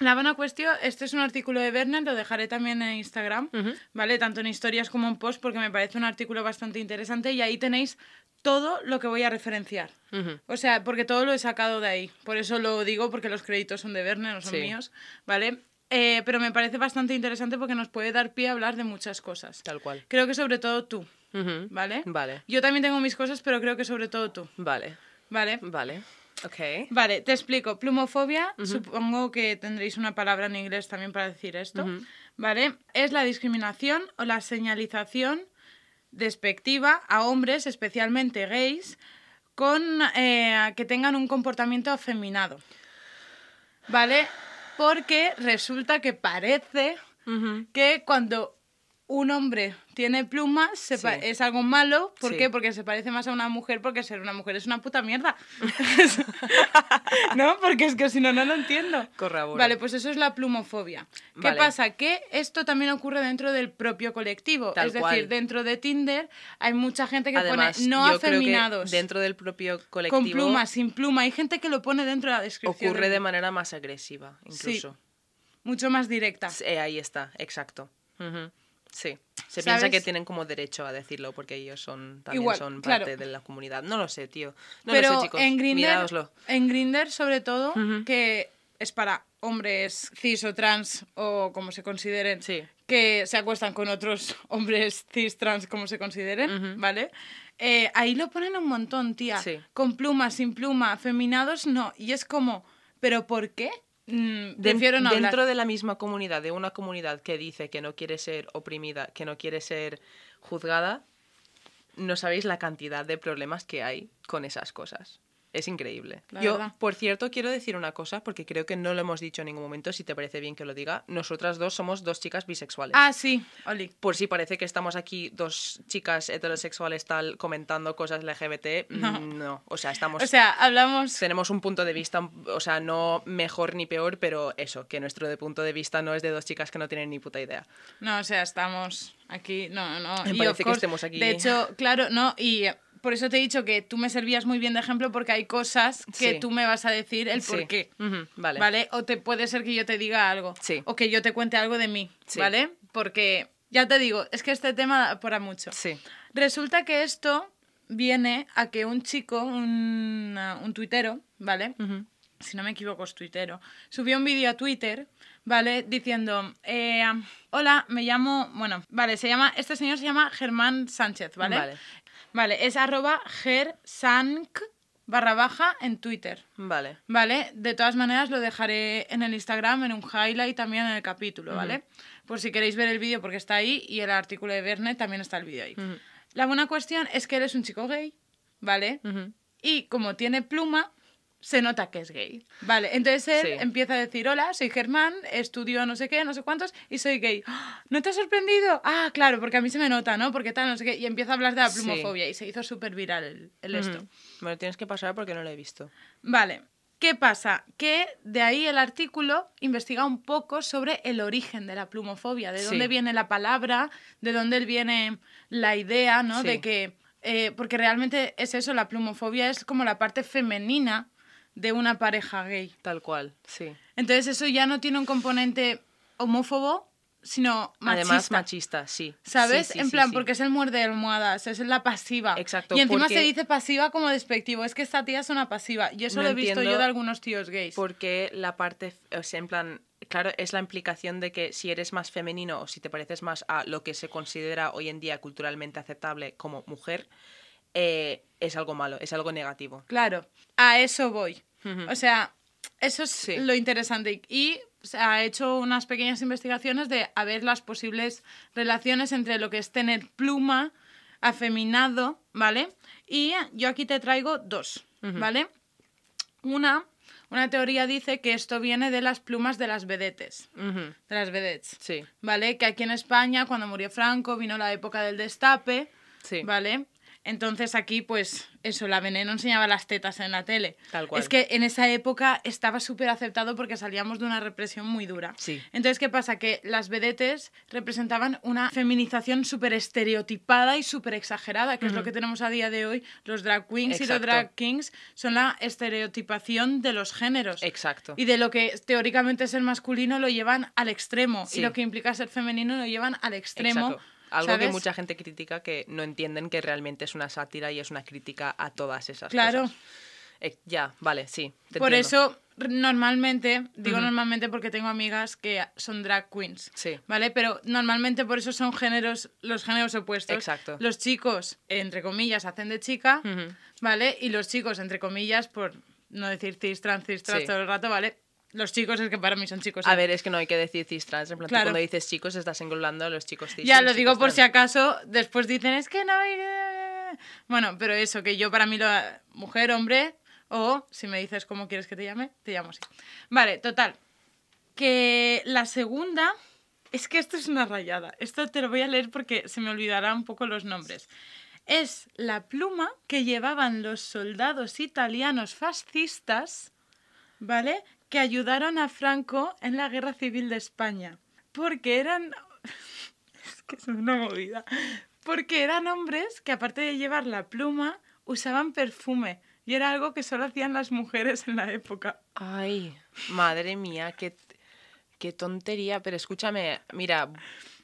la buena cuestión: este es un artículo de Berner, lo dejaré también en Instagram. ¿vale? Tanto en historias como en post, porque me parece un artículo bastante interesante y ahí tenéis todo lo que voy a referenciar. O sea, porque todo lo he sacado de ahí. Por eso lo digo, porque los créditos son de Verne, no son Sí. míos, ¿vale? Eh, pero me parece bastante interesante porque nos puede dar pie a hablar de muchas cosas. Tal cual. Creo que sobre todo tú. ¿vale? Vale. Yo también tengo mis cosas, pero creo que sobre todo tú, Vale. ¿Vale? Vale. Ok. Vale, te explico. Plumofobia, supongo que tendréis una palabra en inglés también para decir esto. ¿vale? Es la discriminación o la señalización despectiva a hombres, especialmente gays, con eh, que tengan un comportamiento afeminado. ¿Vale? Porque resulta que parece que cuando un hombre tiene plumas se Sí. es algo malo. ¿Por Sí. qué? Porque se parece más a una mujer, porque ser una mujer es una puta mierda. no, porque es que si no, no lo entiendo. Vale, pues eso es la plumofobia. ¿Qué Vale. pasa? Que esto también ocurre dentro del propio colectivo. Tal es decir, cual. dentro de Tinder hay mucha gente que Además, pone no afeminados. dentro del propio colectivo con pluma, sin pluma. Hay gente que lo pone dentro de la descripción. ocurre de manera más agresiva, incluso. Mucho más directa. Sí, ahí está, exacto. Sí. Se ¿Sabes? piensa que tienen como derecho a decirlo porque ellos son también Igual, son claro. parte de la comunidad. No lo sé, tío. No Pero lo sé, chicos. en Grindr, Miraoslo. en Grindr sobre todo, que es para hombres cis o trans o como se consideren, Sí. que se acuestan con otros hombres cis trans como se consideren. ¿vale? Eh, ahí lo ponen un montón, tía. Sí. Con pluma, sin pluma, afeminados, no. Y es como, ¿pero por qué? Mm, Den- prefiero no dentro hablar. de la misma comunidad, de una comunidad que dice que no quiere ser oprimida, que no quiere ser juzgada, no sabéis la cantidad de problemas que hay con esas cosas. Es increíble. La Yo, verdad. por cierto, quiero decir una cosa, porque creo que no lo hemos dicho en ningún momento, si te parece bien que lo diga. Nosotras dos somos dos chicas bisexuales. Ah, sí, Oli. Por si parece que estamos aquí dos chicas heterosexuales tal comentando cosas LGBT, mm, No. no. O sea, estamos O sea, hablamos... tenemos un punto de vista, o sea, no mejor ni peor, pero eso, que nuestro de punto de vista no es de dos chicas que no tienen ni puta idea. No, o sea, estamos aquí, no, no. Me y parece que estemos aquí. De hecho, claro, no, y por eso te he dicho que tú me servías muy bien de ejemplo porque hay cosas que Sí. tú me vas a decir el Sí. por qué. Vale. Vale. O te puede ser que yo te diga algo. Sí. O que yo te cuente algo de mí. Sí. ¿Vale? Porque, ya te digo, es que este tema da para mucho. Sí. Resulta que esto viene a que un chico, un, un tuitero, ¿vale? Si no me equivoco es tuitero, subió un vídeo a Twitter, ¿vale? Diciendo, eh, hola, me llamo, bueno, vale, se llama, este señor se llama Germán Sánchez, ¿vale? Vale. Vale, es arroba gersank barra baja en Twitter. Vale. ¿Vale? De todas maneras lo dejaré en el Instagram, en un highlight también en el capítulo, ¿vale? Por si queréis ver el vídeo porque está ahí y el artículo de Verne también está el vídeo ahí. La buena cuestión es que él es un chico gay, ¿vale? Y como tiene pluma, se nota que es gay. Vale, entonces él Sí. empieza a decir, hola, soy Germán, estudio no sé qué, no sé cuántos, y soy gay. ¡Ah! ¿No te ha sorprendido? Ah, claro, porque a mí se me nota, ¿no? Porque tal, no sé qué. Y empieza a hablar de la Sí. plumofobia y se hizo súper viral el, el esto. Ujú. Me lo tienes que pasar porque no lo he visto. Vale, ¿qué pasa? Que de ahí el artículo investiga un poco sobre el origen de la plumofobia, de Sí. dónde viene la palabra, de dónde viene la idea, ¿no? Sí. De que, eh, porque realmente es eso, la plumofobia es como la parte femenina de una pareja gay. Tal cual, sí. Entonces eso ya no tiene un componente homófobo, sino machista. Además, machista, sí. ¿Sabes? Sí, sí, en plan, sí. porque es el muerde de almohadas, es la pasiva. Exacto, Y encima se dice pasiva como despectivo. Es que esta tía es una pasiva. Y eso No lo he visto yo de algunos tíos gays. Porque la parte, o sea, en plan, claro, es la implicación de que si eres más femenino o si te pareces más a lo que se considera hoy en día culturalmente aceptable como mujer, eh, es algo malo, es algo negativo. Claro, a eso voy. O sea, eso es Sí. lo interesante. Y se ha hecho unas pequeñas investigaciones de a ver las posibles relaciones entre lo que es tener pluma, afeminado, ¿vale? Y yo aquí te traigo dos. ¿vale? Una, una teoría dice que esto viene de las plumas de las vedetes, de las vedettes, Sí, ¿vale? Que aquí en España, cuando murió Franco, vino la época del destape, sí. ¿vale? Entonces aquí, pues, eso, la veneno enseñaba las tetas en la tele. Tal cual. Es que en esa época estaba súper aceptado porque salíamos de una represión muy dura. Sí. Entonces, ¿qué pasa? Que las vedetes representaban una feminización súper estereotipada y súper exagerada, que es lo que tenemos a día de hoy. Los drag queens y los drag kings son la estereotipación de los géneros. Exacto. Y de lo que teóricamente es ser masculino lo llevan al extremo. Sí. Y lo que implica ser femenino lo llevan al extremo. Exacto. Algo que mucha gente critica que no entienden que realmente es una sátira y es una crítica a todas esas Claro. cosas. Eh, ya, vale, sí. te Por entiendo. eso, normalmente, digo normalmente porque tengo amigas que son drag queens, Sí. ¿vale? Pero normalmente por eso son géneros, los géneros opuestos. Exacto. Los chicos, entre comillas, hacen de chica. ¿vale? Y los chicos, entre comillas, por no decir cis, trans, cis, trans Sí. todo el rato, ¿vale? Los chicos es que para mí son chicos. A ver, es que no hay que decir cis trans. En plan, Claro. cuando dices chicos, estás englobando a los chicos cis. Ya lo digo por si acaso después dicen, es que no hay... Bueno, pero eso, que yo para mí lo... Mujer, hombre, o si me dices cómo quieres que te llame, te llamo así. Vale, total. Que la segunda... Es que esto es una rayada. Esto te lo voy a leer porque se me olvidará un poco los nombres. Es la pluma que llevaban los soldados italianos fascistas, ¿vale? Que ayudaron a Franco en la Guerra Civil de España. Porque eran es que es una movida. Porque eran hombres que aparte de llevar la pluma, usaban perfume. Y era algo que solo hacían las mujeres en la época. Ay, madre mía, qué, qué tontería. Pero escúchame, mira,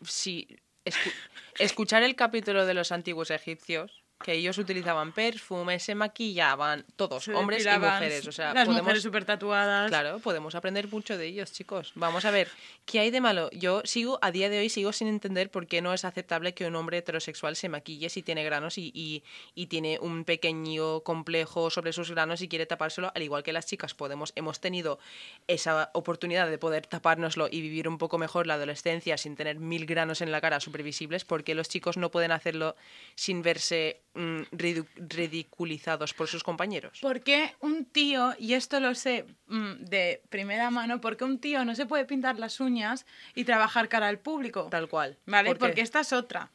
si escu- escuchar el capítulo de los antiguos egipcios, que ellos utilizaban perfume, se maquillaban, todos, Se hombres y mujeres. O sea, las podemos, mujeres súper tatuadas. Claro, podemos aprender mucho de ellos, chicos. Vamos a ver, ¿qué hay de malo? Yo sigo, a día de hoy, sigo sin entender por qué no es aceptable que un hombre heterosexual se maquille si tiene granos y, y- y tiene un pequeño complejo sobre sus granos y quiere tapárselo, al igual que las chicas podemos, hemos tenido esa oportunidad de poder tapárnoslo y vivir un poco mejor la adolescencia sin tener mil granos en la cara súper visibles, porque los chicos no pueden hacerlo sin verse mm, ridiculizados por sus compañeros? Porque un tío, y esto lo sé mm, de primera mano, porque un tío no se puede pintar las uñas y trabajar cara al público. Tal cual. ¿Vale? ¿Por? Porque esta es otra.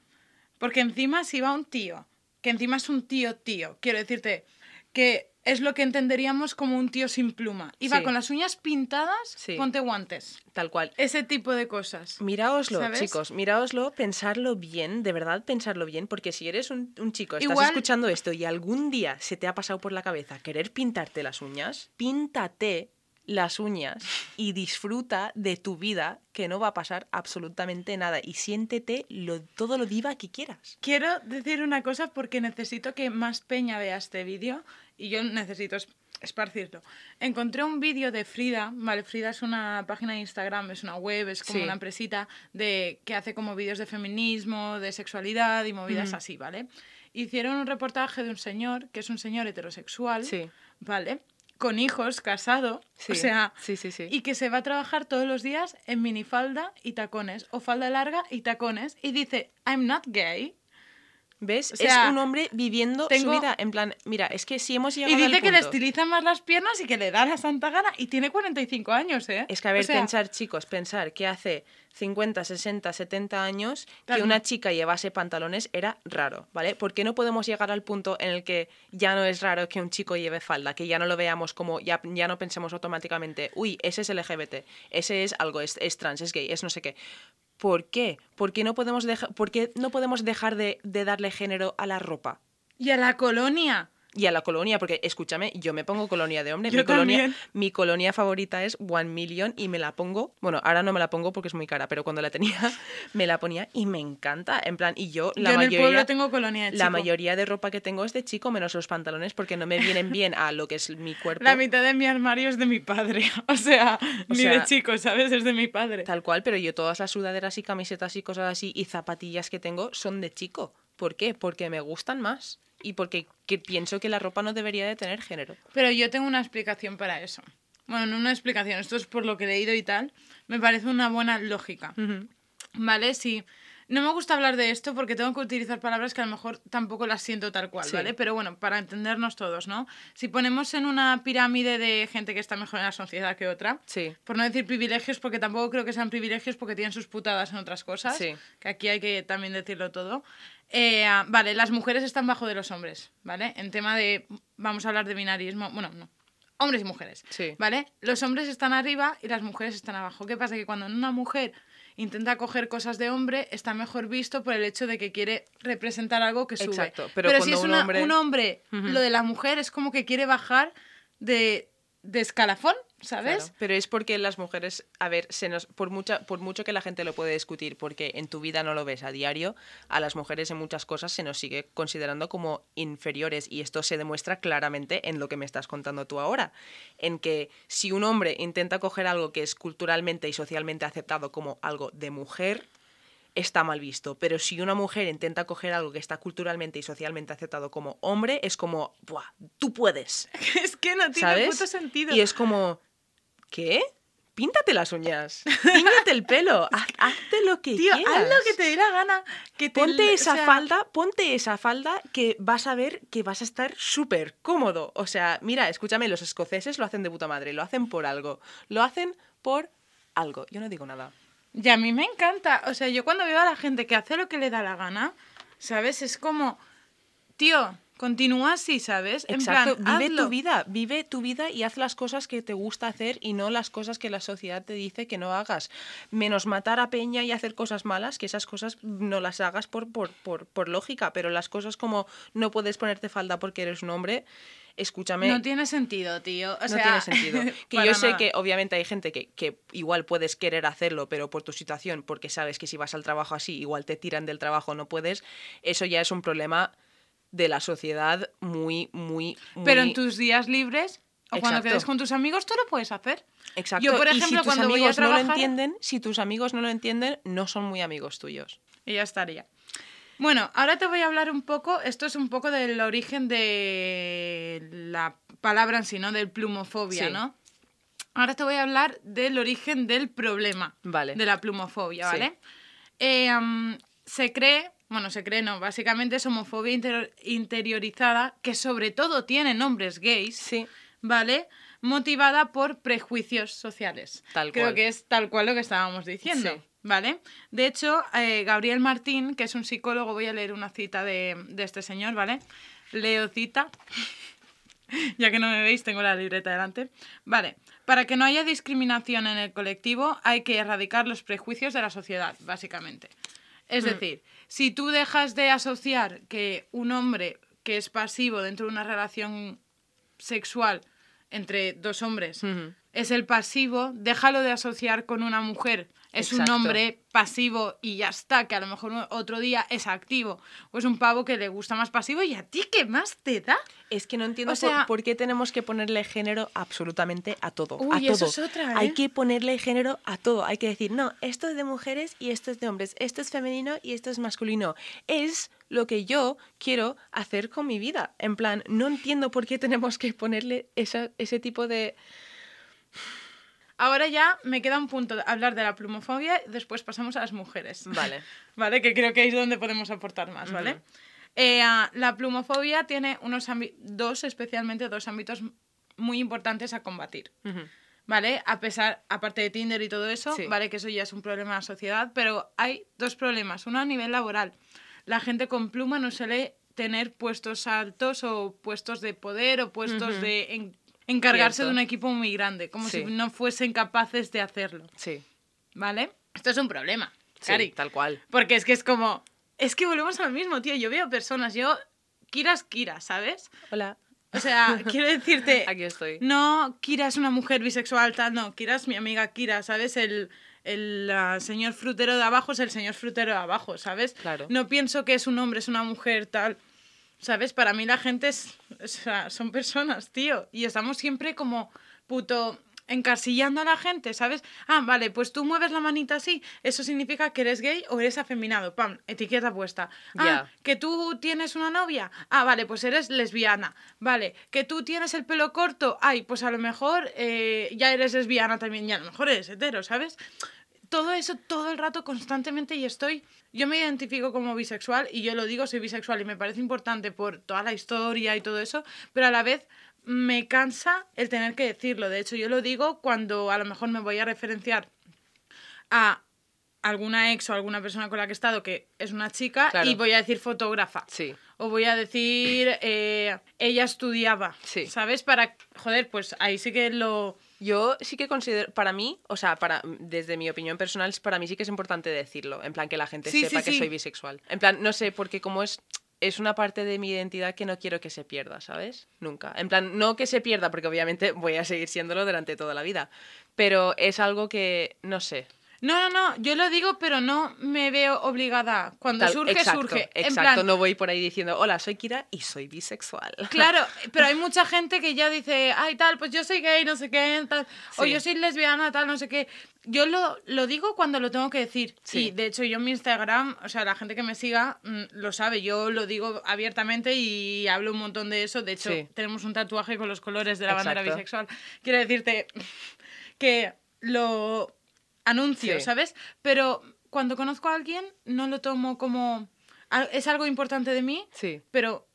Porque encima si va un tío, que encima es un tío tío, quiero decirte que es lo que entenderíamos como un tío sin pluma. Sí. con las uñas pintadas, Sí. ponte guantes. Tal cual. Ese tipo de cosas. Miraoslo, ¿Sabes? chicos, miraoslo, pensarlo bien, de verdad pensarlo bien, porque si eres un, un chico, estás Igual- escuchando esto y algún día se te ha pasado por la cabeza querer pintarte las uñas, píntate las uñas y disfruta de tu vida, que no va a pasar absolutamente nada, y siéntete lo, todo lo diva que quieras. Quiero decir una cosa porque necesito que más peña vea este vídeo y yo necesito es- esparcirlo. Encontré un vídeo de Frida, ¿vale? Frida es una página de Instagram, es una web, es como Sí. una empresita de, que hace como vídeos de feminismo, de sexualidad y movidas así, ¿vale? Hicieron un reportaje de un señor, que es un señor heterosexual, Sí. ¿vale? Con hijos, casado, Sí. o sea, Sí, sí, sí. y que se va a trabajar todos los días en minifalda y tacones, o falda larga y tacones, y dice, I'm not gay. ¿Ves? O sea, es un hombre viviendo tengo- su vida. En plan, mira, es que si hemos llegado Y al dice que le punto- estiliza más las piernas y que le da la santa gana, y tiene 45 años, ¿eh? Es que, a ver, O sea, pensar, chicos, pensar que hace 50, 60, 70 años Claro. que una chica llevase pantalones era raro, ¿vale? ¿Por qué no podemos llegar al punto en el que ya no es raro que un chico lleve falda, que ya no lo veamos como, ya, ya no pensemos automáticamente, uy, ese es LGBT, ese es algo, es, es trans, es gay, es no sé qué? ¿Por qué? ¿Por qué no podemos, por qué no podemos dejar de, de darle género a la ropa? Y a la colonia. Y a la colonia, porque escúchame, yo me pongo colonia de hombre. Yo mi, colonia, mi colonia favorita es One Million y me la pongo. Bueno, ahora no me la pongo porque es muy cara, pero cuando la tenía me la ponía y me encanta. En plan, y yo la Yo en el mayoría. pueblo tengo colonia de la chico. mayoría de ropa que tengo es de chico, menos los pantalones, porque no me vienen bien a lo que es mi cuerpo. La mitad de mi armario es de mi padre. O sea, O ni sea, de chico, ¿sabes? Es de mi padre. Tal cual, pero yo todas las sudaderas y camisetas y cosas así y zapatillas que tengo son de chico. ¿Por qué? Porque me gustan más y porque que pienso que la ropa no debería de tener género. Pero yo tengo una explicación para eso. Bueno, no una explicación, esto es por lo que he leído y tal. Me parece una buena lógica. ¿Vale? Sí. No me gusta hablar de esto porque tengo que utilizar palabras que a lo mejor tampoco las siento tal cual, Sí. ¿vale? Pero bueno, para entendernos todos, ¿no? Si ponemos en una pirámide de gente que está mejor en la sociedad que otra, Sí. por no decir privilegios, porque tampoco creo que sean privilegios porque tienen sus putadas en otras cosas, Sí. que aquí hay que también decirlo todo. Eh, ah, vale, las mujeres están bajo de los hombres, ¿vale? En tema de, vamos a hablar de binarismo, bueno, no, hombres y mujeres, Sí. ¿vale? Los hombres están arriba y las mujeres están abajo. ¿Qué pasa? Que cuando una mujer intenta coger cosas de hombre, está mejor visto por el hecho de que quiere representar algo que sube. Exacto, pero si es un una- hombre- un hombre, lo de la mujer es como que quiere bajar de, de escalafón, ¿sabes? Pero es porque las mujeres, a ver, se nos, por, mucha, por mucho que la gente lo puede discutir, porque en tu vida no lo ves a diario, a las mujeres en muchas cosas se nos sigue considerando como inferiores y esto se demuestra claramente en lo que me estás contando tú ahora, en que si un hombre intenta coger algo que es culturalmente y socialmente aceptado como algo de mujer, está mal visto, pero si una mujer intenta coger algo que está culturalmente y socialmente aceptado como hombre, es como, Buah, tú puedes. es que no tiene ¿sabes? puto sentido. Y es como, ¿qué? Píntate las uñas, píntate el pelo, haz- hazte lo que Tío, quieras. haz lo que te dé la gana. Que te- Ponte o esa sea, falda, ponte esa falda que vas a ver que vas a estar súper cómodo. O sea, mira, escúchame, los escoceses lo hacen de puta madre, lo hacen por algo. Lo hacen por algo. Yo no digo nada. Y a mí me encanta. O sea, yo cuando veo a la gente que hace lo que le da la gana, ¿sabes? Es como, tío, continúa así, ¿sabes? En Exacto, plan, vive hazlo. tu vida, vive tu vida y haz las cosas que te gusta hacer y no las cosas que la sociedad te dice que no hagas. Menos matar a Peña y hacer cosas malas, que esas cosas no las hagas por, por, por, por lógica, pero las cosas como no puedes ponerte falda porque eres un hombre, escúchame. No tiene sentido, tío. O no sea, tiene sentido. Que yo sé que obviamente hay gente que, que igual puedes querer hacerlo, pero por tu situación, porque sabes que si vas al trabajo así, igual te tiran del trabajo, no puedes. Eso ya es un problema de la sociedad muy, muy, muy... Pero en tus días libres o cuando quedes con tus amigos, tú lo puedes hacer. Exacto. Yo, por y si ejemplo, tus cuando voy a amigos no lo trabajar- entienden, si tus amigos no lo entienden, no son muy amigos tuyos. Y ya estaría. Bueno, ahora te voy a hablar un poco, esto es un poco del origen de la palabra en sí, ¿no? Del plumofobia, Sí. ¿no? Ahora te voy a hablar del origen del problema Vale. de la plumofobia, Sí. ¿vale? Eh, se cree, bueno, se cree no, básicamente es homofobia inter- interiorizada que sobre todo tiene nombres gays, Sí. ¿vale? Motivada por prejuicios sociales. Tal Creo cual. que es tal cual lo que estábamos diciendo. Sí. ¿Vale? De hecho, eh, Gabriel Martín, que es un psicólogo, voy a leer una cita de, de este señor, ¿vale? Leo cita. ya que no me veis, tengo la libreta delante. Vale. Para que no haya discriminación en el colectivo, hay que erradicar los prejuicios de la sociedad, básicamente. Es Mm. decir, si tú dejas de asociar que un hombre que es pasivo dentro de una relación sexual entre dos hombres. Es el pasivo, déjalo de asociar con una mujer. Es un hombre pasivo y ya está, que a lo mejor otro día es activo. O es un pavo que le gusta más pasivo y a ti qué más te da. Es que no entiendo O por- sea- por, qué tenemos que ponerle género absolutamente a todo. a Uy, eso todo. es otra, ¿eh? Hay que ponerle género a todo. Hay que decir, no, esto es de mujeres y esto es de hombres. Esto es femenino y esto es masculino. Es lo que yo quiero hacer con mi vida. En plan, no entiendo por qué tenemos que ponerle esa- ese tipo de... Ahora ya me queda un punto de hablar de la plumofobia, después pasamos a las mujeres. Vale. ¿Vale? Que creo que es donde podemos aportar más, ¿vale? Ujú. Eh, ah, la plumofobia tiene unos dos, especialmente dos ámbitos muy importantes a combatir. Ujú. ¿Vale? A pesar, aparte de Tinder y todo eso, Sí. ¿vale? Que eso ya es un problema de la sociedad, pero hay dos problemas. Uno a nivel laboral. La gente con pluma no suele tener puestos altos o puestos de poder o puestos Ujú. de en- encargarse Cierto. de un equipo muy grande, como Sí. si no fuesen capaces de hacerlo, Sí, ¿vale? Esto es un problema, sí, Cari. tal cual. Porque es que es como. Es que volvemos al mismo, tío. Yo veo personas, yo. Kira es Kira, ¿sabes? Hola, O sea, quiero decirte. aquí estoy. No, Kira es una mujer bisexual, tal, no. Kira es mi amiga Kira, ¿sabes? El, el señor frutero de abajo es el señor frutero de abajo, ¿sabes? Claro. No pienso que es un hombre, es una mujer, tal. ¿Sabes? Para mí la gente es, o sea, son personas, tío. Y estamos siempre como puto encasillando a la gente, ¿sabes? Ah, vale, pues tú mueves la manita así, eso significa que eres gay o eres afeminado, pam, etiqueta puesta. Ah, Ya. que tú tienes una novia, ah, vale, pues eres lesbiana. Vale, que tú tienes el pelo corto, ay, pues a lo mejor eh, ya eres lesbiana también, y a lo mejor eres hetero, ¿sabes? Todo eso todo el rato constantemente y estoy yo me identifico como bisexual y yo lo digo soy bisexual y me parece importante por toda la historia y todo eso pero a la vez me cansa el tener que decirlo de hecho yo lo digo cuando a lo mejor me voy a referenciar a alguna ex o alguna persona con la que he estado que es una chica Claro. y voy a decir fotógrafa Sí, o voy a decir eh, ella estudiaba Sí. sabes para joder pues ahí sí que lo Yo sí que considero, para mí, o sea, para, desde mi opinión personal, para mí sí que es importante decirlo, en plan que la gente Sí, sepa sí, que sí. soy bisexual. En plan, no sé, porque como es, es una parte de mi identidad que no quiero que se pierda, ¿sabes? Nunca. En plan, no que se pierda, porque obviamente voy a seguir siéndolo durante toda la vida, pero es algo que, no sé. No, no, no, yo lo digo, pero no me veo obligada. Cuando Tal- surge, exacto, surge. En Exacto, plan, no voy por ahí diciendo, hola, soy Kira y soy bisexual. Claro, pero hay mucha gente que ya dice, ay, tal, pues yo soy gay, no sé qué, tal, o yo soy lesbiana, tal, no sé qué. Yo lo, lo digo cuando lo tengo que decir. Sí. Y de hecho, yo en mi Instagram, o sea, la gente que me siga mm, lo sabe, yo lo digo abiertamente y hablo un montón de eso. De hecho, Sí. tenemos un tatuaje con los colores de la bandera bisexual. Quiero decirte que lo anuncio, Sí. ¿sabes? Pero cuando conozco a alguien, no lo tomo como. Es algo importante de mí, Sí, pero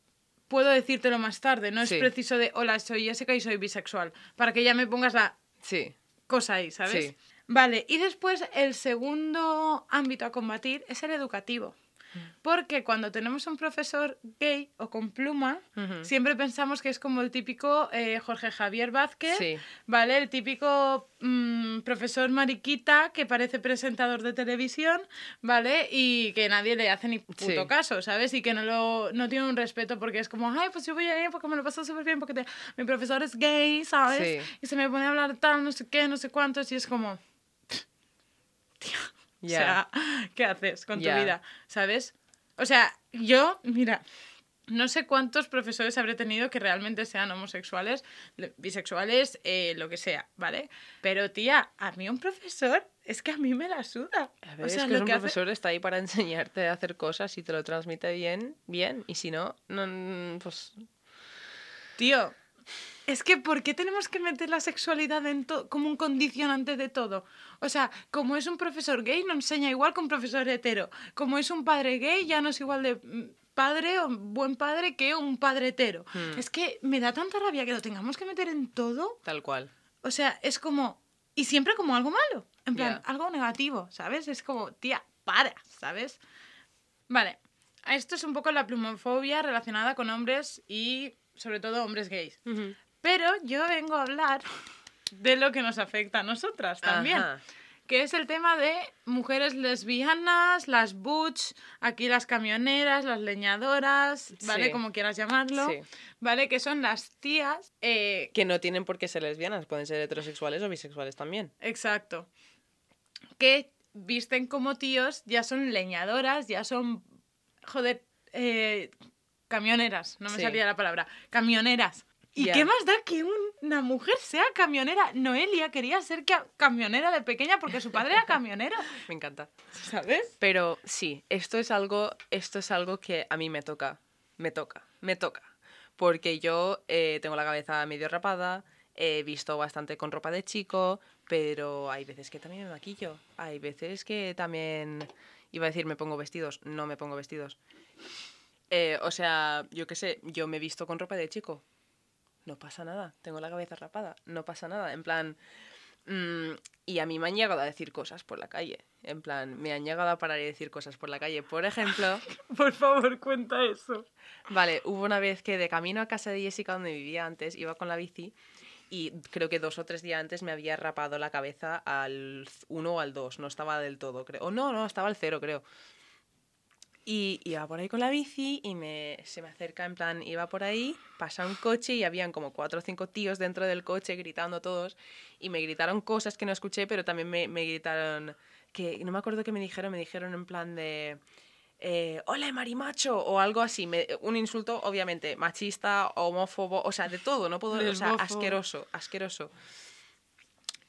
puedo decírtelo más tarde. No es preciso de, hola, soy Jessica y soy bisexual, para que ya me pongas la sí, cosa ahí, ¿sabes? Vale, y después el segundo ámbito a combatir es el educativo. Mm. Porque cuando tenemos un profesor gay o con pluma, siempre pensamos que es como el típico eh, Jorge Javier Vázquez, Sí. ¿vale? El típico mm, profesor mariquita que parece presentador de televisión, ¿vale? Y que nadie le hace ni puto Sí. caso, ¿sabes? Y que no, lo, no tiene un respeto porque es como, ay, pues yo voy a ir porque me lo paso súper bien, porque te- mi profesor es gay, ¿sabes? Sí. Y se me pone a hablar tal, no sé qué, no sé cuántos, y es como... O Ya. sea, ¿qué haces con tu vida? ¿Sabes? O sea, yo, mira, no sé cuántos profesores habré tenido que realmente sean homosexuales, le- bisexuales, eh, lo que sea, ¿vale? Pero tía, a mí un profesor es que a mí me la suda. A ver, o sea, es que lo un que hace- profesor está ahí para enseñarte a hacer cosas y te lo transmite bien, bien, y si no, no pues Tío, es que ¿por qué tenemos que meter la sexualidad en como un condicionante de todo? O sea, como es un profesor gay, no enseña igual que un profesor hetero. Como es un padre gay, ya no es igual de mm, padre o buen padre que un padre hetero. Hmm. Es que me da tanta rabia que lo tengamos que meter en todo. tal cual. O sea, es como... Y siempre como algo malo. En plan, algo negativo, ¿sabes? Es como, tía, para, ¿sabes? Vale. Esto es un poco la plumofobia relacionada con hombres y sobre todo hombres gays. Pero yo vengo a hablar de lo que nos afecta a nosotras también. Ajá. que es el tema de mujeres lesbianas, las butch, aquí las camioneras, las leñadoras, ¿vale? Sí. Como quieras llamarlo, Sí. ¿vale? Que son las tías, eh, Que no tienen por qué ser lesbianas, pueden ser heterosexuales o bisexuales también. exacto, que visten como tíos, ya son leñadoras, ya son, joder, eh, camioneras, no me Sí. salía la palabra, camioneras. ¿Y qué más da que un- una mujer sea camionera? Noelia quería ser ca- camionera de pequeña porque su padre era camionero, Me encanta. ¿sabes? Pero sí, esto es algo, esto es algo que a mí me toca, me toca, me toca. Porque yo eh, tengo la cabeza medio rapada, he visto bastante con ropa de chico, pero hay veces que también me maquillo. Hay veces que también, iba a decir, me pongo vestidos, no me pongo vestidos. Eh, o sea, yo qué sé, yo me he visto con ropa de chico. No pasa nada, tengo la cabeza rapada, no pasa nada. En plan, mm, y a mí me han llegado a decir cosas por la calle. En plan, me han llegado a parar y decir cosas por la calle. Por ejemplo, Por favor, cuenta eso. vale, hubo una vez que de camino a casa de Jessica, donde vivía antes, iba con la bici y creo que dos o tres días antes me había rapado la cabeza al 1 o al 2. No estaba del todo, creo. O no, no, estaba al 0, creo. Y iba por ahí con la bici y me, se me acerca, en plan, iba por ahí, pasa un coche y habían como cuatro o cinco tíos dentro del coche gritando todos y me gritaron cosas que no escuché, pero también me, me gritaron, que no me acuerdo qué me dijeron, me dijeron en plan de, eh, hola marimacho o algo así, me- un insulto obviamente machista, homófobo, o sea, de todo, no puedo, o sea, asqueroso, asqueroso.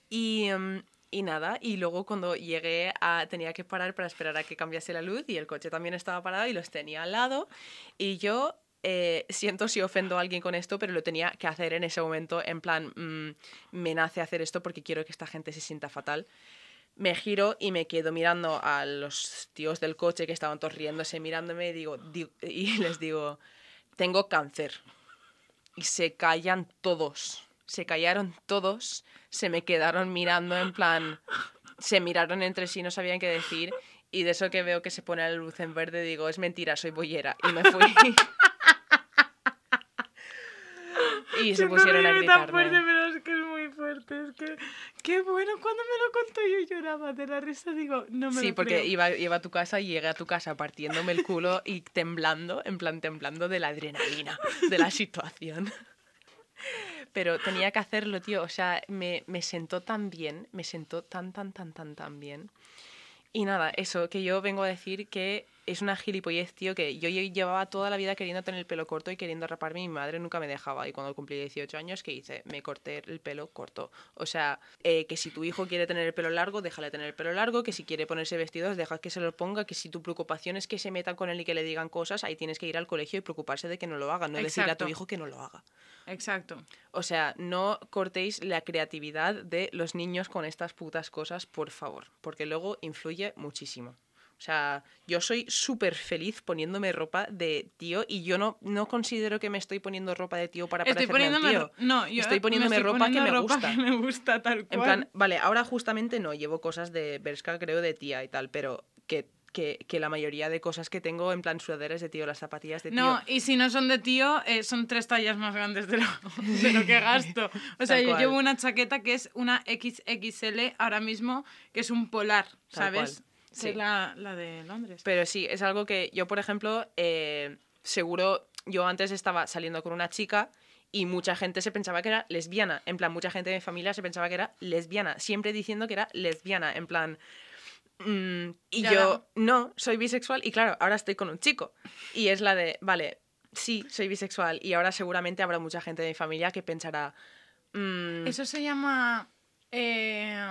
Y, em, y nada, y luego cuando llegué tenía que parar para esperar a que cambiase la luz y el coche también estaba parado y los tenía al lado y yo eh, siento si ofendo a alguien con esto, pero lo tenía que hacer en ese momento, en plan, mm, me nace hacer esto porque quiero que esta gente se sienta fatal. Me giro y me quedo mirando a los tíos del coche que estaban todos riéndose, mirándome y, digo, di- y les digo, tengo cáncer. Y se callan todos. Se callaron todos. Se me quedaron mirando en plan... Se miraron entre sí, no sabían qué decir. Y de eso que veo que se pone la luz en verde, digo, es mentira, soy bollera. Y me fui. y se pusieron a reírme tan fuerte, gritarme. pero es que es muy fuerte. Es que, qué bueno. Cuando me lo contó yo lloraba de la risa. Digo, no me Sí, lo porque creo. iba, iba a tu casa y llegué a tu casa partiéndome el culo y temblando, en plan temblando de la adrenalina, de la situación. Pero tenía que hacerlo, tío. O sea, me, me sentó tan bien, me sentó tan, tan, tan, tan, tan bien. Y nada, eso, que yo vengo a decir que es una gilipollez, tío, que yo lle- llevaba toda la vida queriendo tener el pelo corto y queriendo raparme y mi madre nunca me dejaba. Y cuando cumplí 18 años, ¿qué hice? Me corté el pelo corto. O sea, eh, que si tu hijo quiere tener el pelo largo, déjale tener el pelo largo, que si quiere ponerse vestidos, deja que se lo ponga, que si tu preocupación es que se metan con él y que le digan cosas, ahí tienes que ir al colegio y preocuparse de que no lo haga, no decirle a tu Exacto. hijo que no lo haga. Exacto. O sea, no cortéis la creatividad de los niños con estas putas cosas, por favor, porque luego influye muchísimo. O sea, yo soy súper feliz poniéndome ropa de tío y yo no, no considero que me estoy poniendo ropa de tío para Estoy parecerme poniéndome. tío. ro- No, yo Estoy me poniéndome estoy ropa que me ropa gusta. que me gusta tal cual. En plan, vale, ahora justamente no, llevo cosas de Bershka, creo, de tía y tal, pero que, que, que la mayoría de cosas que tengo, en plan sudaderas de tío, las zapatillas de tío... No, y si no son de tío, eh, son tres tallas más grandes de lo, de lo que gasto. O sea, yo llevo una chaqueta que es una XXL ahora mismo, que es un polar, Tal ¿sabes? cual, sí. Es la, la de Londres. Pero sí, es algo que yo, por ejemplo, eh, seguro, yo antes estaba saliendo con una chica y mucha gente se pensaba que era lesbiana. En plan, mucha gente de mi familia se pensaba que era lesbiana, siempre diciendo que era lesbiana. En plan, mm, y Ya yo no, soy bisexual y claro, ahora estoy con un chico. Y es la de, vale, sí, soy bisexual y ahora seguramente habrá mucha gente de mi familia que pensará... mm, Eso se llama... eh,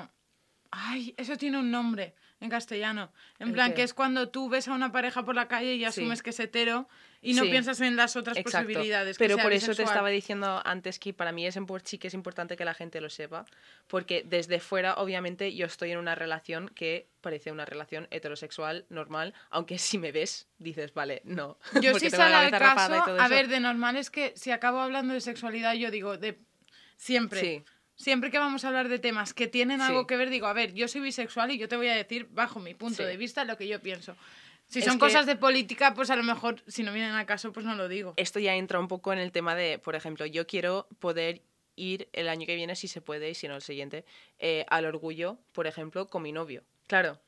Ay, eso tiene un nombre en castellano. En ¿El plan, qué? que es cuando tú ves a una pareja por la calle y asumes que es hetero y no Sí. piensas en las otras Exacto. posibilidades. Pero por eso te bisexual. estaba diciendo antes que para mí es sí que es importante que la gente lo sepa, porque desde fuera, obviamente, yo estoy en una relación que parece una relación heterosexual normal, aunque si me ves, dices, vale, no. Yo sí la sale al rapada y caso, todo a eso. ver, de normal es que si acabo hablando de sexualidad, yo digo, de siempre. Sí. Siempre que vamos a hablar de temas que tienen algo Sí. que ver, digo, a ver, yo soy bisexual y yo te voy a decir, bajo mi punto Sí. de vista, lo que yo pienso. Si Es son que- cosas de política, pues a lo mejor, si no vienen al caso, pues no lo digo. Esto ya entra un poco en el tema de, por ejemplo, yo quiero poder ir el año que viene, si se puede, y si no el siguiente, eh, al orgullo, por ejemplo, con mi novio. Claro,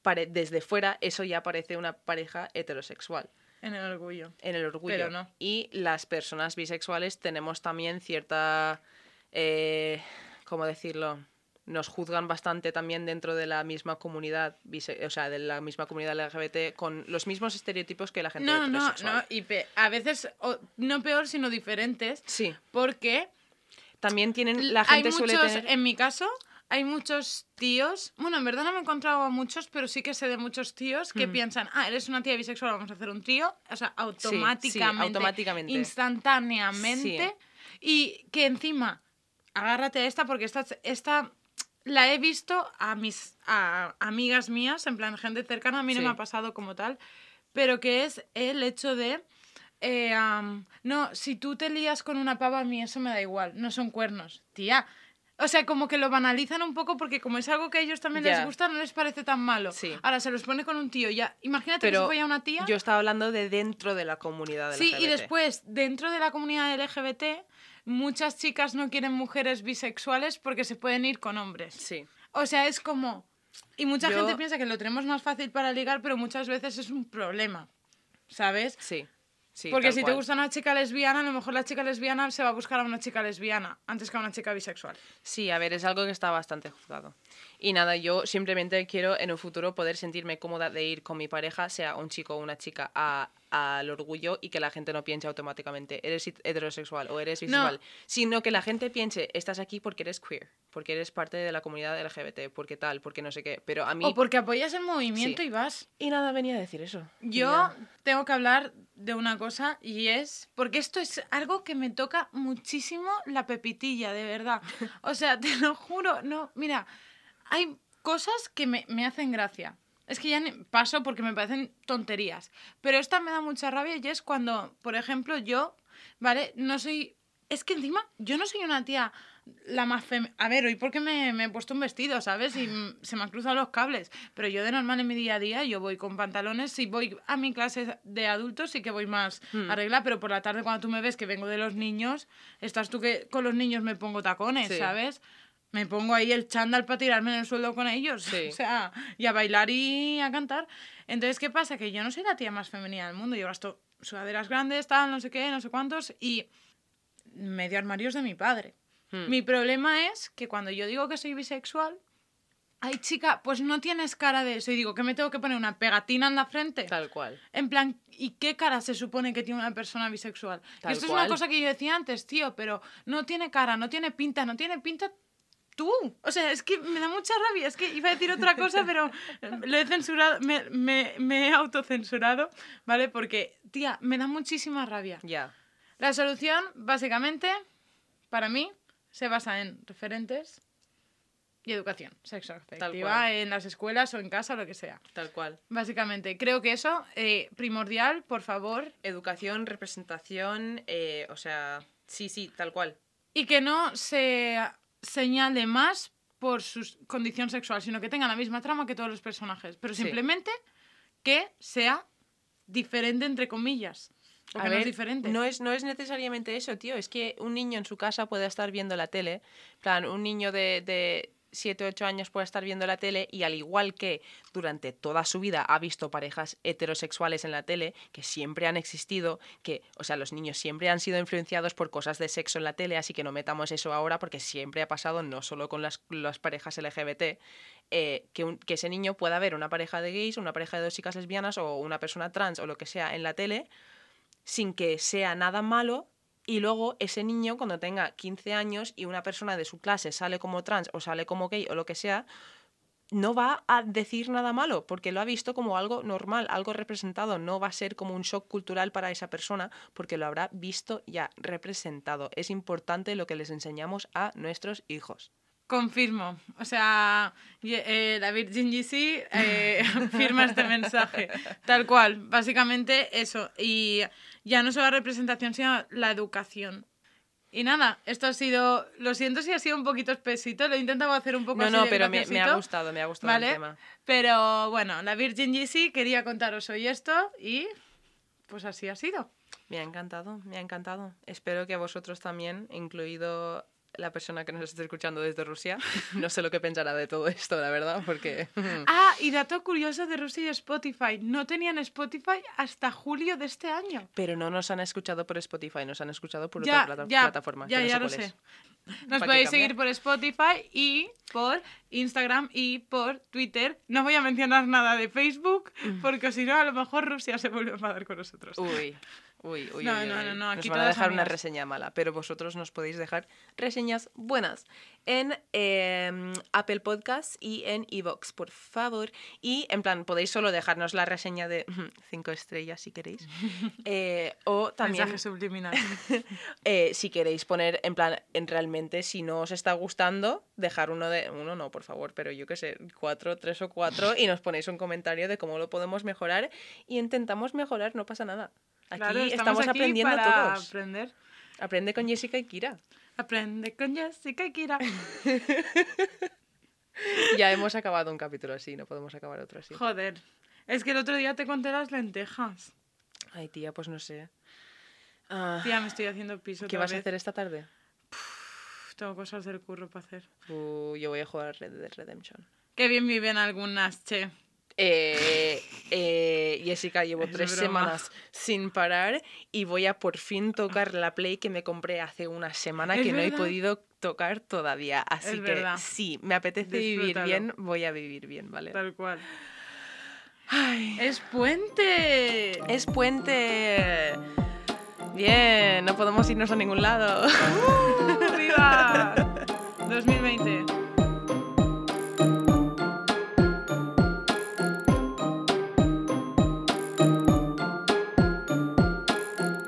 pare- desde fuera eso ya parece una pareja heterosexual En el orgullo. en el orgullo. Pero no. Y las personas bisexuales tenemos también cierta, eh, ¿cómo decirlo? Nos juzgan bastante también dentro de la misma comunidad, o sea, de la misma comunidad LGBT, con los mismos estereotipos que la gente No, no, heterosexual. no. Y pe- a veces, o- no peor, sino diferentes. Sí, Porque también tienen, la hay gente suele muchos, tener... en mi caso, hay muchos tíos, bueno, en verdad no me he encontrado a muchos, pero sí que sé de muchos tíos que Mm. piensan, ah, eres una tía bisexual, vamos a hacer un trío, o sea, automáticamente, automáticamente. instantáneamente, y que encima, agárrate a esta porque esta, esta la he visto a mis a amigas mías, en plan gente cercana, a mí no me ha pasado como tal, pero que es el hecho de... eh, no, si tú te lías con una pava, a mí eso me da igual, no son cuernos. Tía, o sea, como que lo banalizan un poco porque como es algo que a ellos también les gusta, no les parece tan malo. Sí. Ahora se los pone con un tío, ya, imagínate que Pero se folla una tía. Yo estaba hablando de dentro de la comunidad Sí, y LGBT. después, dentro de la comunidad LGBT, muchas chicas no quieren mujeres bisexuales porque se pueden ir con hombres. Sí. O sea, es como... Y mucha Yo- gente piensa que lo tenemos más fácil para ligar, pero muchas veces es un problema, ¿sabes? Sí. sí porque si te gusta una chica lesbiana, a lo mejor la chica lesbiana se va a buscar a una chica lesbiana antes que a una chica bisexual. Sí, a ver, es algo que está bastante juzgado. Y nada, yo simplemente quiero en un futuro poder sentirme cómoda de ir con mi pareja, sea un chico o una chica, a- al orgullo y que la gente no piense automáticamente, eres heterosexual o eres bisexual, sino que la gente piense, estás aquí porque eres queer, porque eres parte de la comunidad LGBT, porque tal, porque no sé qué. Pero a mí... O porque apoyas el movimiento Sí. y vas. Y nada, venía a decir eso. Yo tengo que hablar de una cosa y es porque esto es algo que me toca muchísimo la pepitilla, de verdad. O sea, te lo juro, no, mira, hay cosas que me, me hacen gracia. Es que ya paso porque me parecen tonterías. Pero esta me da mucha rabia y es cuando, por ejemplo, yo, ¿vale? No soy... Es que encima yo no soy una tía la más fem... A ver, hoy porque me, me he puesto un vestido, ¿sabes? Y se me han cruzado los cables. Pero yo de normal en mi día a día, yo voy con pantalones. Si voy a mi clase de adultos, sí que voy más Hmm. arreglada. Pero por la tarde, cuando tú me ves que vengo de los niños, estás tú que con los niños me pongo tacones, Sí. ¿sabes? Me pongo ahí el chándal para tirarme en el suelo con ellos. Sí. O sea, y a bailar y a cantar. Entonces, ¿qué pasa? Que yo no soy la tía más femenina del mundo. Yo gasto sudaderas grandes, tal, no sé qué, no sé cuántos. Y medio armarios de mi padre. Hmm. Mi problema es que cuando yo digo que soy bisexual, ay chica, pues no tienes cara de eso. Y digo que me tengo que poner una pegatina en la frente. Tal cual. En plan, ¿y qué cara se supone que tiene una persona bisexual? Tal esto es una cosa que yo decía antes, tío, pero no tiene cara, no tiene pinta, no tiene pinta tú. O sea, es que me da mucha rabia. Es que iba a decir otra cosa, pero lo he censurado, me, me, me he autocensurado, ¿vale? Porque, tía, me da muchísima rabia. Ya. La solución, básicamente, para mí, se basa en referentes y educación sexoafectiva cual. en las escuelas o en casa o lo que sea. Tal cual. Básicamente, creo que eso, eh, primordial, por favor, Educación, representación, eh, o sea, sí, sí, tal cual. y que no se señale más por su condición sexual, sino que tenga la misma trama que todos los personajes, pero Sí. simplemente que sea diferente, entre comillas. A Porque no es ver, diferente. No es, no es necesariamente eso, tío. Es que un niño en su casa puede estar viendo la tele. En plan, un niño de, de 7 8 años puede estar viendo la tele y al igual que durante toda su vida ha visto parejas heterosexuales en la tele, que siempre han existido, que, o sea, los niños siempre han sido influenciados por cosas de sexo en la tele, así que no metamos eso ahora porque siempre ha pasado, no solo con las, las parejas LGBT, eh, que, que ese niño pueda ver una pareja de gays, una pareja de dos chicas lesbianas o una persona trans o lo que sea en la tele sin que sea nada malo y luego ese niño cuando tenga 15 años y una persona de su clase sale como trans o sale como gay o lo que sea, no va a decir nada malo porque lo ha visto como algo normal, algo representado, no va a ser como un shock cultural para esa persona porque lo habrá visto ya representado. Es importante lo que les enseñamos a nuestros hijos. Confirmo. O sea, eh, la Virgin GC eh, firma este mensaje. Tal cual. Básicamente eso. Y ya no solo la representación, sino la educación. Y nada, esto ha sido. Lo siento si ha sido un poquito espesito. Lo he intentado hacer un poco No, así no, de pero me, me ha gustado, me ha gustado ¿Vale? el tema. Pero bueno, la Virgin GC quería contaros hoy esto y. Pues así ha sido. Me ha encantado, me ha encantado. Espero que vosotros también, incluido la persona que nos esté escuchando desde Rusia. No sé lo que pensará de todo esto, la verdad, porque... Ah, y dato curioso de Rusia y Spotify. No tenían Spotify hasta julio de este año. Pero no nos han escuchado por Spotify, nos han escuchado por Ya, otra plata- ya, plataforma. ya, no ya sé lo sé. es. Nos ¿Para qué podéis seguir por Spotify y por Instagram y por Twitter. No voy a mencionar nada de Facebook Mm. porque si no a lo mejor Rusia se vuelve a enfadar con nosotros. Uy, uy, uy. No, uy, no, no, no, aquí Nos van a dejar una reseña mala, pero vosotros nos podéis dejar reseñas buenas en em, Apple Podcasts y en Evox, por favor. Y en plan, podéis solo dejarnos la reseña de cinco estrellas si queréis. Eh, o también, Mensaje subliminal. eh, si queréis poner, en plan, en realmente, si no os está gustando, dejar uno de. Uno no, por favor, pero yo qué sé, cuatro, tres o cuatro, y nos ponéis un comentario de cómo lo podemos mejorar. Y intentamos mejorar, no pasa nada. Aquí Claro, estamos, aquí aprendiendo para todos. aprender. Aprende con Jessica y Kira. Aprende con Jessica y Kira. Ya hemos acabado un capítulo así, no podemos acabar otro así. Joder. Es que el otro día te conté las lentejas. Ay, tía, pues no sé. Ah, Tía, me estoy haciendo piso ¿Qué vas a hacer esta tarde? Uf, Tengo cosas del curro para hacer. Uh, yo voy a jugar Red Dead Redemption. Qué bien viven algunas, che. Eh, eh, Jessica, llevo tres semanas sin parar y voy a por fin tocar la Play que me compré hace una semana que no he podido tocar todavía. Así que verdad. sí, me apetece vivir bien, voy a vivir bien, ¿vale? Tal cual. Es puente. Es puente. Bien, no podemos irnos a ningún lado. Uh, 2020.